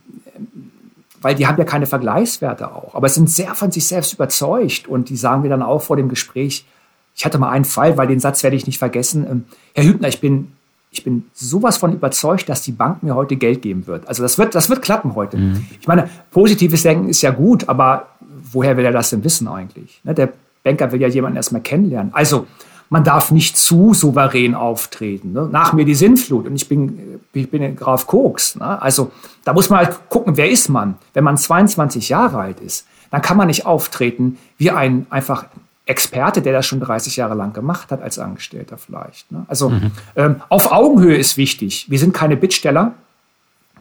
weil die haben ja keine Vergleichswerte auch, aber sind sehr von sich selbst überzeugt und die sagen mir dann auch vor dem Gespräch, ich hatte mal einen Fall, weil den Satz werde ich nicht vergessen, ähm, Herr Hübner, ich bin ich bin sowas von überzeugt, dass die Bank mir heute Geld geben wird. Also das wird, das wird klappen heute. Mhm. Ich meine, positives Denken ist ja gut, aber woher will er das denn wissen eigentlich? Ne, der Banker will ja jemanden erstmal kennenlernen. Also man darf nicht zu souverän auftreten. Ne? Nach mir die Sinnflut und ich bin, ich bin Graf Koks. Ne? Also da muss man halt gucken, wer ist man? Wenn man 22 Jahre alt ist, dann kann man nicht auftreten wie ein einfach Experte, der das schon 30 Jahre lang gemacht hat als Angestellter vielleicht. Ne? Also mhm. ähm, auf Augenhöhe ist wichtig. Wir sind keine Bittsteller,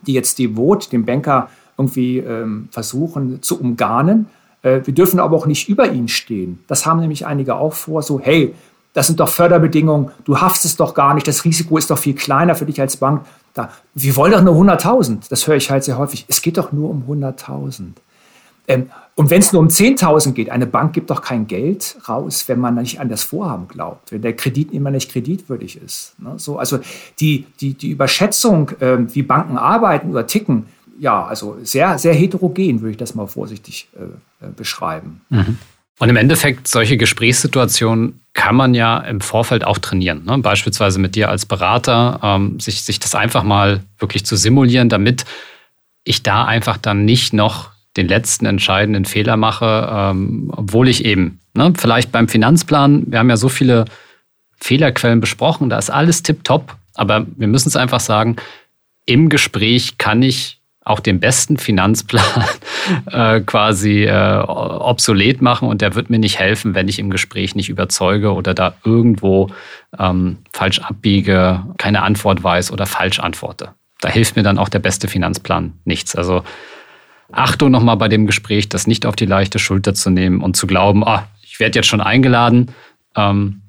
die jetzt die Vot, den Banker, irgendwie ähm, versuchen zu umgarnen. Äh, wir dürfen aber auch nicht über ihn stehen. Das haben nämlich einige auch vor, so, hey, das sind doch Förderbedingungen, du haftest doch gar nicht, das Risiko ist doch viel kleiner für dich als Bank. Da, wir wollen doch nur 100.000. Das höre ich halt sehr häufig. Es geht doch nur um 100.000. Ähm, und wenn es nur um 10.000 geht, eine Bank gibt doch kein Geld raus, wenn man nicht an das Vorhaben glaubt, wenn der Kredit immer nicht kreditwürdig ist. Ne? So, also die, die, die Überschätzung, äh, wie Banken arbeiten oder ticken, ja, also sehr, sehr heterogen, würde ich das mal vorsichtig äh, äh, beschreiben. Mhm. Und im Endeffekt, solche Gesprächssituationen kann man ja im Vorfeld auch trainieren. Ne? Beispielsweise mit dir als Berater, ähm, sich, sich das einfach mal wirklich zu simulieren, damit ich da einfach dann nicht noch den letzten entscheidenden Fehler mache, ähm, obwohl ich eben, ne, vielleicht beim Finanzplan, wir haben ja so viele Fehlerquellen besprochen, da ist alles tipptopp, aber wir müssen es einfach sagen, im Gespräch kann ich auch den besten Finanzplan äh, quasi äh, obsolet machen und der wird mir nicht helfen, wenn ich im Gespräch nicht überzeuge oder da irgendwo ähm, falsch abbiege, keine Antwort weiß oder falsch antworte. Da hilft mir dann auch der beste Finanzplan nichts. Also Achtung nochmal bei dem Gespräch, das nicht auf die leichte Schulter zu nehmen und zu glauben, ah, ich werde jetzt schon eingeladen, ähm,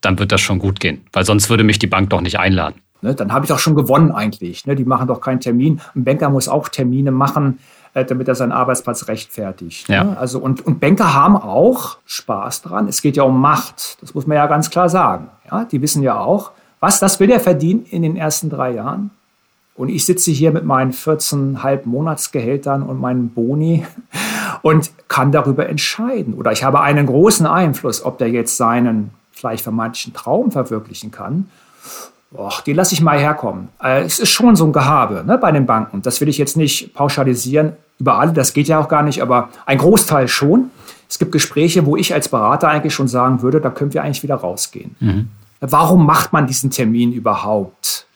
dann wird das schon gut gehen. Weil sonst würde mich die Bank doch nicht einladen. Ne, dann habe ich doch schon gewonnen eigentlich. Ne, die machen doch keinen Termin. Ein Banker muss auch Termine machen, äh, damit er seinen Arbeitsplatz rechtfertigt. Ne? Ja. Also, und, und Banker haben auch Spaß dran. Es geht ja um Macht. Das muss man ja ganz klar sagen. Ja, die wissen ja auch, was, das will er verdienen in den ersten drei Jahren. Und ich sitze hier mit meinen 14,5 Monatsgehältern und meinen Boni und kann darüber entscheiden. Oder ich habe einen großen Einfluss, ob der jetzt seinen vielleicht vermeintlichen Traum verwirklichen kann. Och, die lasse ich mal herkommen. Äh, es ist schon so ein Gehabe ne, bei den Banken. Das will ich jetzt nicht pauschalisieren über alle, das geht ja auch gar nicht, aber ein Großteil schon. Es gibt Gespräche, wo ich als Berater eigentlich schon sagen würde, da können wir eigentlich wieder rausgehen. Mhm. Warum macht man diesen Termin überhaupt?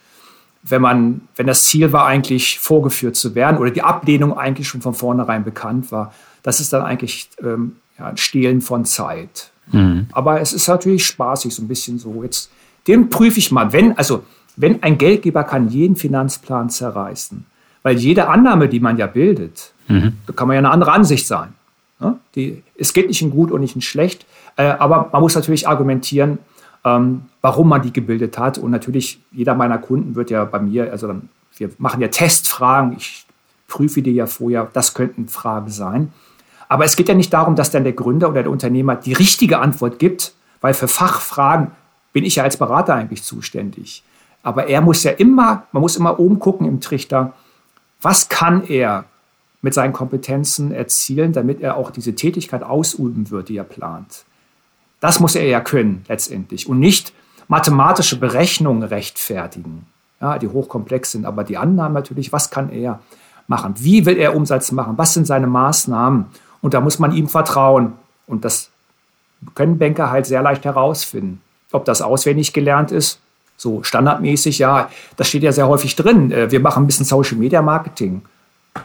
wenn man, wenn das Ziel war, eigentlich vorgeführt zu werden oder die Ablehnung eigentlich schon von vornherein bekannt war, das ist dann eigentlich ähm, ja, ein Stehlen von Zeit. Mhm. Aber es ist natürlich spaßig, so ein bisschen so. Jetzt, den prüfe ich mal. Wenn, also, wenn ein Geldgeber kann jeden Finanzplan zerreißen, weil jede Annahme, die man ja bildet, mhm. da kann man ja eine andere Ansicht sein. Ne? Die, es geht nicht in gut und nicht in schlecht, äh, aber man muss natürlich argumentieren, ähm, warum man die gebildet hat. Und natürlich, jeder meiner Kunden wird ja bei mir, also dann, wir machen ja Testfragen, ich prüfe die ja vorher, das könnten Fragen sein. Aber es geht ja nicht darum, dass dann der Gründer oder der Unternehmer die richtige Antwort gibt, weil für Fachfragen bin ich ja als Berater eigentlich zuständig. Aber er muss ja immer, man muss immer oben gucken im Trichter, was kann er mit seinen Kompetenzen erzielen, damit er auch diese Tätigkeit ausüben wird, die er plant. Das muss er ja können letztendlich und nicht mathematische Berechnungen rechtfertigen, ja, die hochkomplex sind. Aber die Annahmen natürlich, was kann er machen? Wie will er Umsatz machen? Was sind seine Maßnahmen? Und da muss man ihm vertrauen. Und das können Banker halt sehr leicht herausfinden. Ob das auswendig gelernt ist, so standardmäßig, ja, das steht ja sehr häufig drin. Äh, wir machen ein bisschen Social Media Marketing.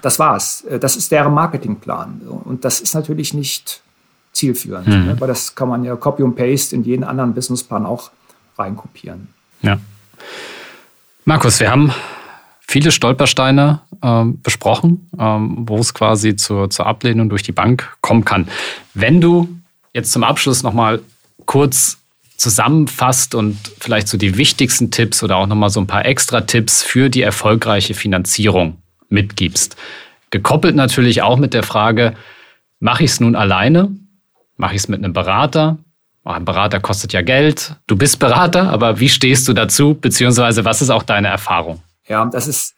Das war's. Äh, das ist deren Marketingplan. Und das ist natürlich nicht zielführend. Mhm. Ne? Weil das kann man ja Copy und Paste in jeden anderen Businessplan auch reinkopieren. Ja. Markus, wir haben viele Stolpersteine äh, besprochen, ähm, wo es quasi zur, zur Ablehnung durch die Bank kommen kann. Wenn du jetzt zum Abschluss nochmal kurz zusammenfasst und vielleicht so die wichtigsten Tipps oder auch nochmal so ein paar extra Tipps für die erfolgreiche Finanzierung mitgibst. Gekoppelt natürlich auch mit der Frage, mache ich es nun alleine? Mache ich es mit einem Berater? Oh, ein Berater kostet ja Geld. Du bist Berater, aber wie stehst du dazu? Beziehungsweise was ist auch deine Erfahrung? Ja, das ist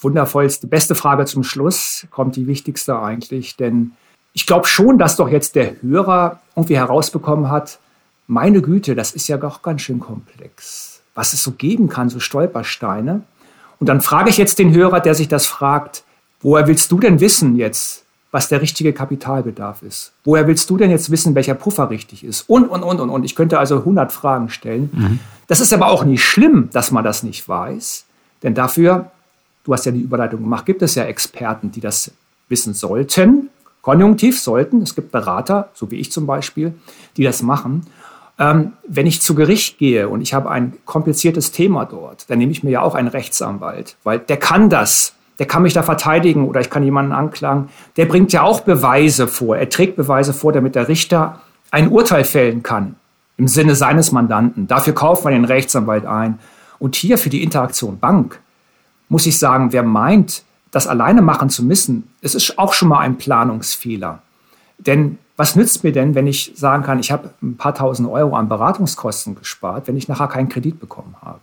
wundervollste, beste Frage zum Schluss, kommt die wichtigste eigentlich, denn ich glaube schon, dass doch jetzt der Hörer irgendwie herausbekommen hat, meine Güte, das ist ja doch ganz schön komplex. Was es so geben kann, so Stolpersteine. Und dann frage ich jetzt den Hörer, der sich das fragt, woher willst du denn wissen jetzt, was der richtige Kapitalbedarf ist? Woher willst du denn jetzt wissen, welcher Puffer richtig ist? Und, und, und, und, und. Ich könnte also 100 Fragen stellen. Mhm. Das ist aber auch nicht schlimm, dass man das nicht weiß. Denn dafür, du hast ja die Überleitung gemacht, gibt es ja Experten, die das wissen sollten. Konjunktiv sollten. Es gibt Berater, so wie ich zum Beispiel, die das machen. Ähm, wenn ich zu Gericht gehe und ich habe ein kompliziertes Thema dort, dann nehme ich mir ja auch einen Rechtsanwalt, weil der kann das. Der kann mich da verteidigen oder ich kann jemanden anklagen. Der bringt ja auch Beweise vor. Er trägt Beweise vor, damit der Richter ein Urteil fällen kann im Sinne seines Mandanten. Dafür kauft man den Rechtsanwalt ein. Und hier für die Interaktion Bank muss ich sagen, wer meint, das alleine machen zu müssen, es ist auch schon mal ein Planungsfehler. Denn was nützt mir denn, wenn ich sagen kann, ich habe ein paar tausend Euro an Beratungskosten gespart, wenn ich nachher keinen Kredit bekommen habe?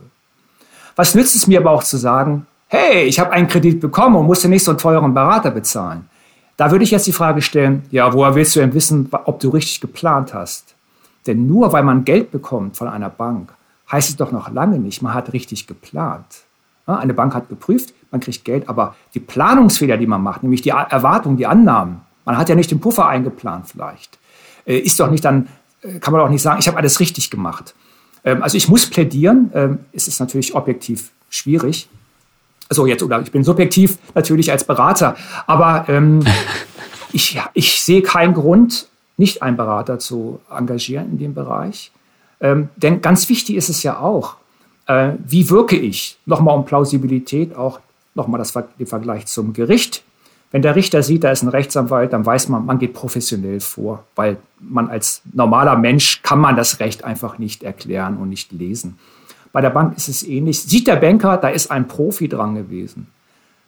Was nützt es mir aber auch zu sagen, hey, ich habe einen Kredit bekommen und musste nicht so einen teuren Berater bezahlen? Da würde ich jetzt die Frage stellen, ja, woher willst du denn wissen, ob du richtig geplant hast? Denn nur weil man Geld bekommt von einer Bank, heißt es doch noch lange nicht, man hat richtig geplant. Eine Bank hat geprüft, man kriegt Geld, aber die Planungsfehler, die man macht, nämlich die Erwartungen, die Annahmen, man hat ja nicht den Puffer eingeplant vielleicht. Äh, ist doch nicht dann, äh, kann man doch nicht sagen, ich habe alles richtig gemacht. Ähm, also ich muss plädieren, ähm, es ist natürlich objektiv schwierig. Also jetzt, oder ich bin subjektiv natürlich als Berater, aber ähm, ich, ich sehe keinen Grund, nicht einen Berater zu engagieren in dem Bereich. Ähm, denn ganz wichtig ist es ja auch, äh, wie wirke ich? Nochmal um Plausibilität, auch nochmal das, den Vergleich zum Gericht. Wenn der Richter sieht, da ist ein Rechtsanwalt, dann weiß man, man geht professionell vor, weil man als normaler Mensch kann man das Recht einfach nicht erklären und nicht lesen. Bei der Bank ist es ähnlich. Sieht der Banker, da ist ein Profi dran gewesen,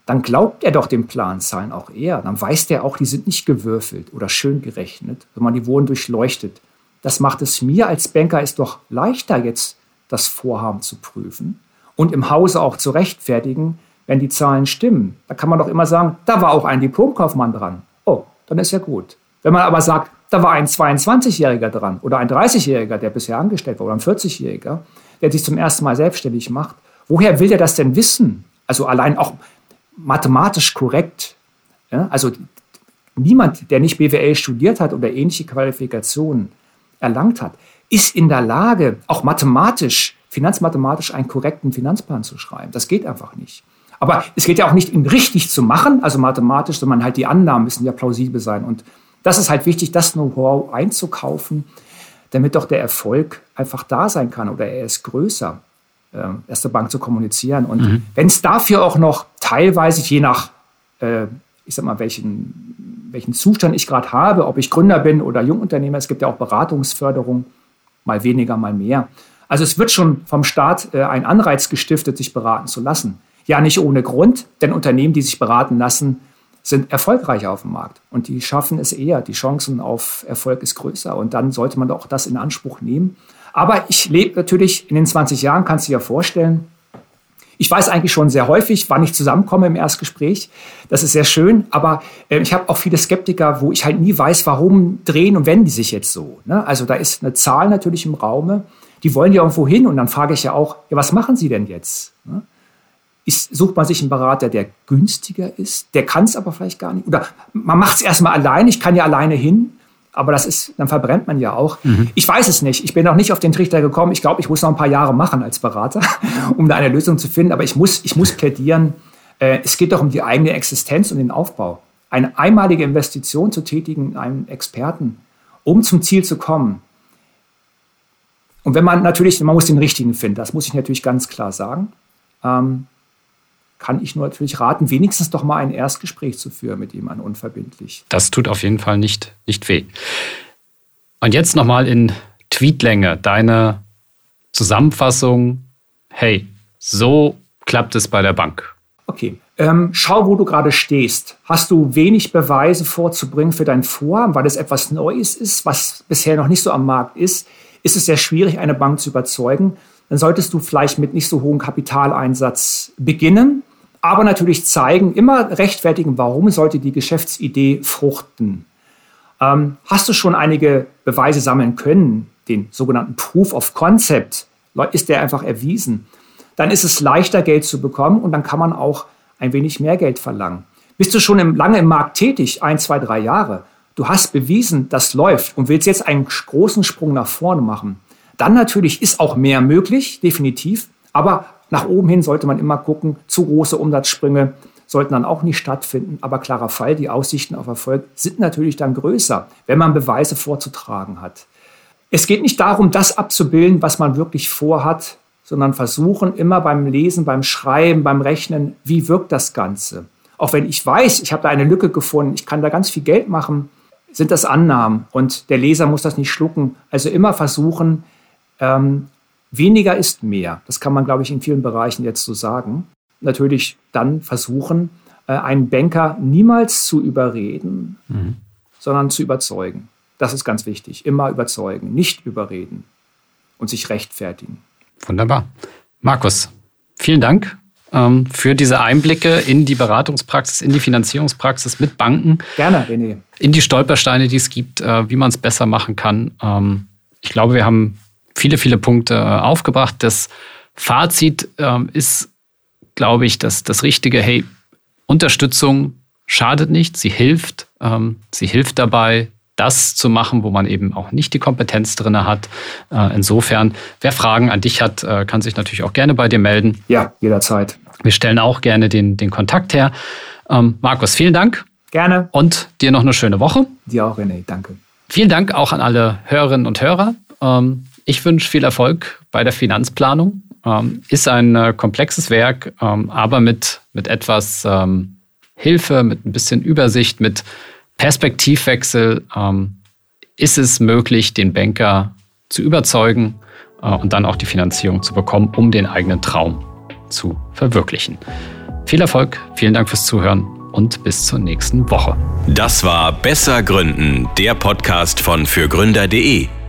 dann glaubt er doch dem Planzahlen auch eher. Dann weiß der auch, die sind nicht gewürfelt oder schön gerechnet, sondern die wurden durchleuchtet. Das macht es mir als Banker ist doch leichter jetzt das Vorhaben zu prüfen und im Hause auch zu rechtfertigen, wenn die Zahlen stimmen, da kann man doch immer sagen, da war auch ein Diplomkaufmann dran. Oh, dann ist ja gut. Wenn man aber sagt, da war ein 22-Jähriger dran oder ein 30-Jähriger, der bisher angestellt war oder ein 40-Jähriger, der sich zum ersten Mal selbstständig macht, woher will der das denn wissen? Also allein auch mathematisch korrekt. Ja? Also niemand, der nicht BWL studiert hat oder ähnliche Qualifikationen erlangt hat, ist in der Lage, auch mathematisch, finanzmathematisch einen korrekten Finanzplan zu schreiben. Das geht einfach nicht. Aber es geht ja auch nicht, ihn richtig zu machen, also mathematisch, sondern halt die Annahmen müssen ja plausibel sein. Und das ist halt wichtig, das Know-how einzukaufen, damit doch der Erfolg einfach da sein kann oder er ist größer, äh, erste Bank zu kommunizieren. Und mhm. wenn es dafür auch noch teilweise, je nach, äh, ich sag mal, welchen, welchen Zustand ich gerade habe, ob ich Gründer bin oder Jungunternehmer, es gibt ja auch Beratungsförderung, mal weniger, mal mehr. Also es wird schon vom Staat äh, ein Anreiz gestiftet, sich beraten zu lassen. Ja, nicht ohne Grund, denn Unternehmen, die sich beraten lassen, sind erfolgreicher auf dem Markt und die schaffen es eher. Die Chancen auf Erfolg ist größer und dann sollte man auch das in Anspruch nehmen. Aber ich lebe natürlich in den 20 Jahren, kannst du dir vorstellen, ich weiß eigentlich schon sehr häufig, wann ich zusammenkomme im Erstgespräch. Das ist sehr schön, aber äh, ich habe auch viele Skeptiker, wo ich halt nie weiß, warum drehen und wenden die sich jetzt so. Ne? Also da ist eine Zahl natürlich im Raume, die wollen ja irgendwo hin und dann frage ich ja auch, ja, was machen sie denn jetzt? Ne? Ist, sucht man sich einen Berater, der günstiger ist, der kann es aber vielleicht gar nicht. Oder man macht es erstmal allein, ich kann ja alleine hin, aber das ist, dann verbrennt man ja auch. Mhm. Ich weiß es nicht. Ich bin noch nicht auf den Trichter gekommen. Ich glaube, ich muss noch ein paar Jahre machen als Berater, um da eine Lösung zu finden. Aber ich muss, ich muss plädieren, äh, es geht doch um die eigene Existenz und den Aufbau. Eine einmalige Investition zu tätigen in einen Experten, um zum Ziel zu kommen. Und wenn man natürlich, man muss den richtigen finden, das muss ich natürlich ganz klar sagen. ähm, kann ich nur natürlich raten, wenigstens doch mal ein Erstgespräch zu führen mit jemandem unverbindlich. Das tut auf jeden Fall nicht, nicht weh. Und jetzt nochmal in Tweetlänge deine Zusammenfassung. Hey, so klappt es bei der Bank. Okay, ähm, schau, wo du gerade stehst. Hast du wenig Beweise vorzubringen für dein Vorhaben, weil es etwas Neues ist, was bisher noch nicht so am Markt ist? Ist es sehr schwierig, eine Bank zu überzeugen? Dann solltest du vielleicht mit nicht so hohem Kapitaleinsatz beginnen, aber natürlich zeigen, immer rechtfertigen, warum sollte die Geschäftsidee fruchten. Ähm, hast du schon einige Beweise sammeln können, den sogenannten Proof of Concept? Ist der einfach erwiesen? Dann ist es leichter, Geld zu bekommen und dann kann man auch ein wenig mehr Geld verlangen. Bist du schon im, lange im Markt tätig, ein, zwei, drei Jahre, du hast bewiesen, das läuft und willst jetzt einen großen Sprung nach vorne machen, dann natürlich ist auch mehr möglich, definitiv, aber nach oben hin sollte man immer gucken, zu große Umsatzsprünge sollten dann auch nicht stattfinden. Aber klarer Fall, die Aussichten auf Erfolg sind natürlich dann größer, wenn man Beweise vorzutragen hat. Es geht nicht darum, das abzubilden, was man wirklich vorhat, sondern versuchen immer beim Lesen, beim Schreiben, beim Rechnen, wie wirkt das Ganze. Auch wenn ich weiß, ich habe da eine Lücke gefunden, ich kann da ganz viel Geld machen, sind das Annahmen und der Leser muss das nicht schlucken. Also immer versuchen, ähm, weniger ist mehr. Das kann man, glaube ich, in vielen Bereichen jetzt so sagen. Natürlich dann versuchen, äh, einen Banker niemals zu überreden, mhm. sondern zu überzeugen. Das ist ganz wichtig. Immer überzeugen, nicht überreden und sich rechtfertigen. Wunderbar. Markus, vielen Dank ähm, für diese Einblicke in die Beratungspraxis, in die Finanzierungspraxis mit Banken. Gerne, René. In die Stolpersteine, die es gibt, äh, wie man es besser machen kann. Ähm, ich glaube, wir haben viele, viele Punkte äh, aufgebracht. Das Fazit ähm, ist, glaube ich, dass das Richtige, hey, Unterstützung schadet nicht, sie hilft. Ähm, sie hilft dabei, das zu machen, wo man eben auch nicht die Kompetenz drin hat. Äh, insofern, wer Fragen an dich hat, äh, kann sich natürlich auch gerne bei dir melden. Ja, jederzeit. Wir stellen auch gerne den, den Kontakt her. Ähm, Markus, vielen Dank. Gerne. Und dir noch eine schöne Woche. Dir auch, René. Danke. Vielen Dank auch an alle Hörerinnen und Hörer. Ähm, ich wünsche viel Erfolg bei der Finanzplanung. Ähm, ist ein äh, komplexes Werk, aber mit, mit etwas Hilfe, mit ein bisschen Übersicht, mit Perspektivwechsel ähm, ist es möglich, den Banker zu überzeugen äh, und dann auch die Finanzierung zu bekommen, um den eigenen Traum zu verwirklichen. Viel Erfolg, vielen Dank fürs Zuhören und bis zur nächsten Woche. Das war Besser Gründen, der Podcast von fürgründer.de.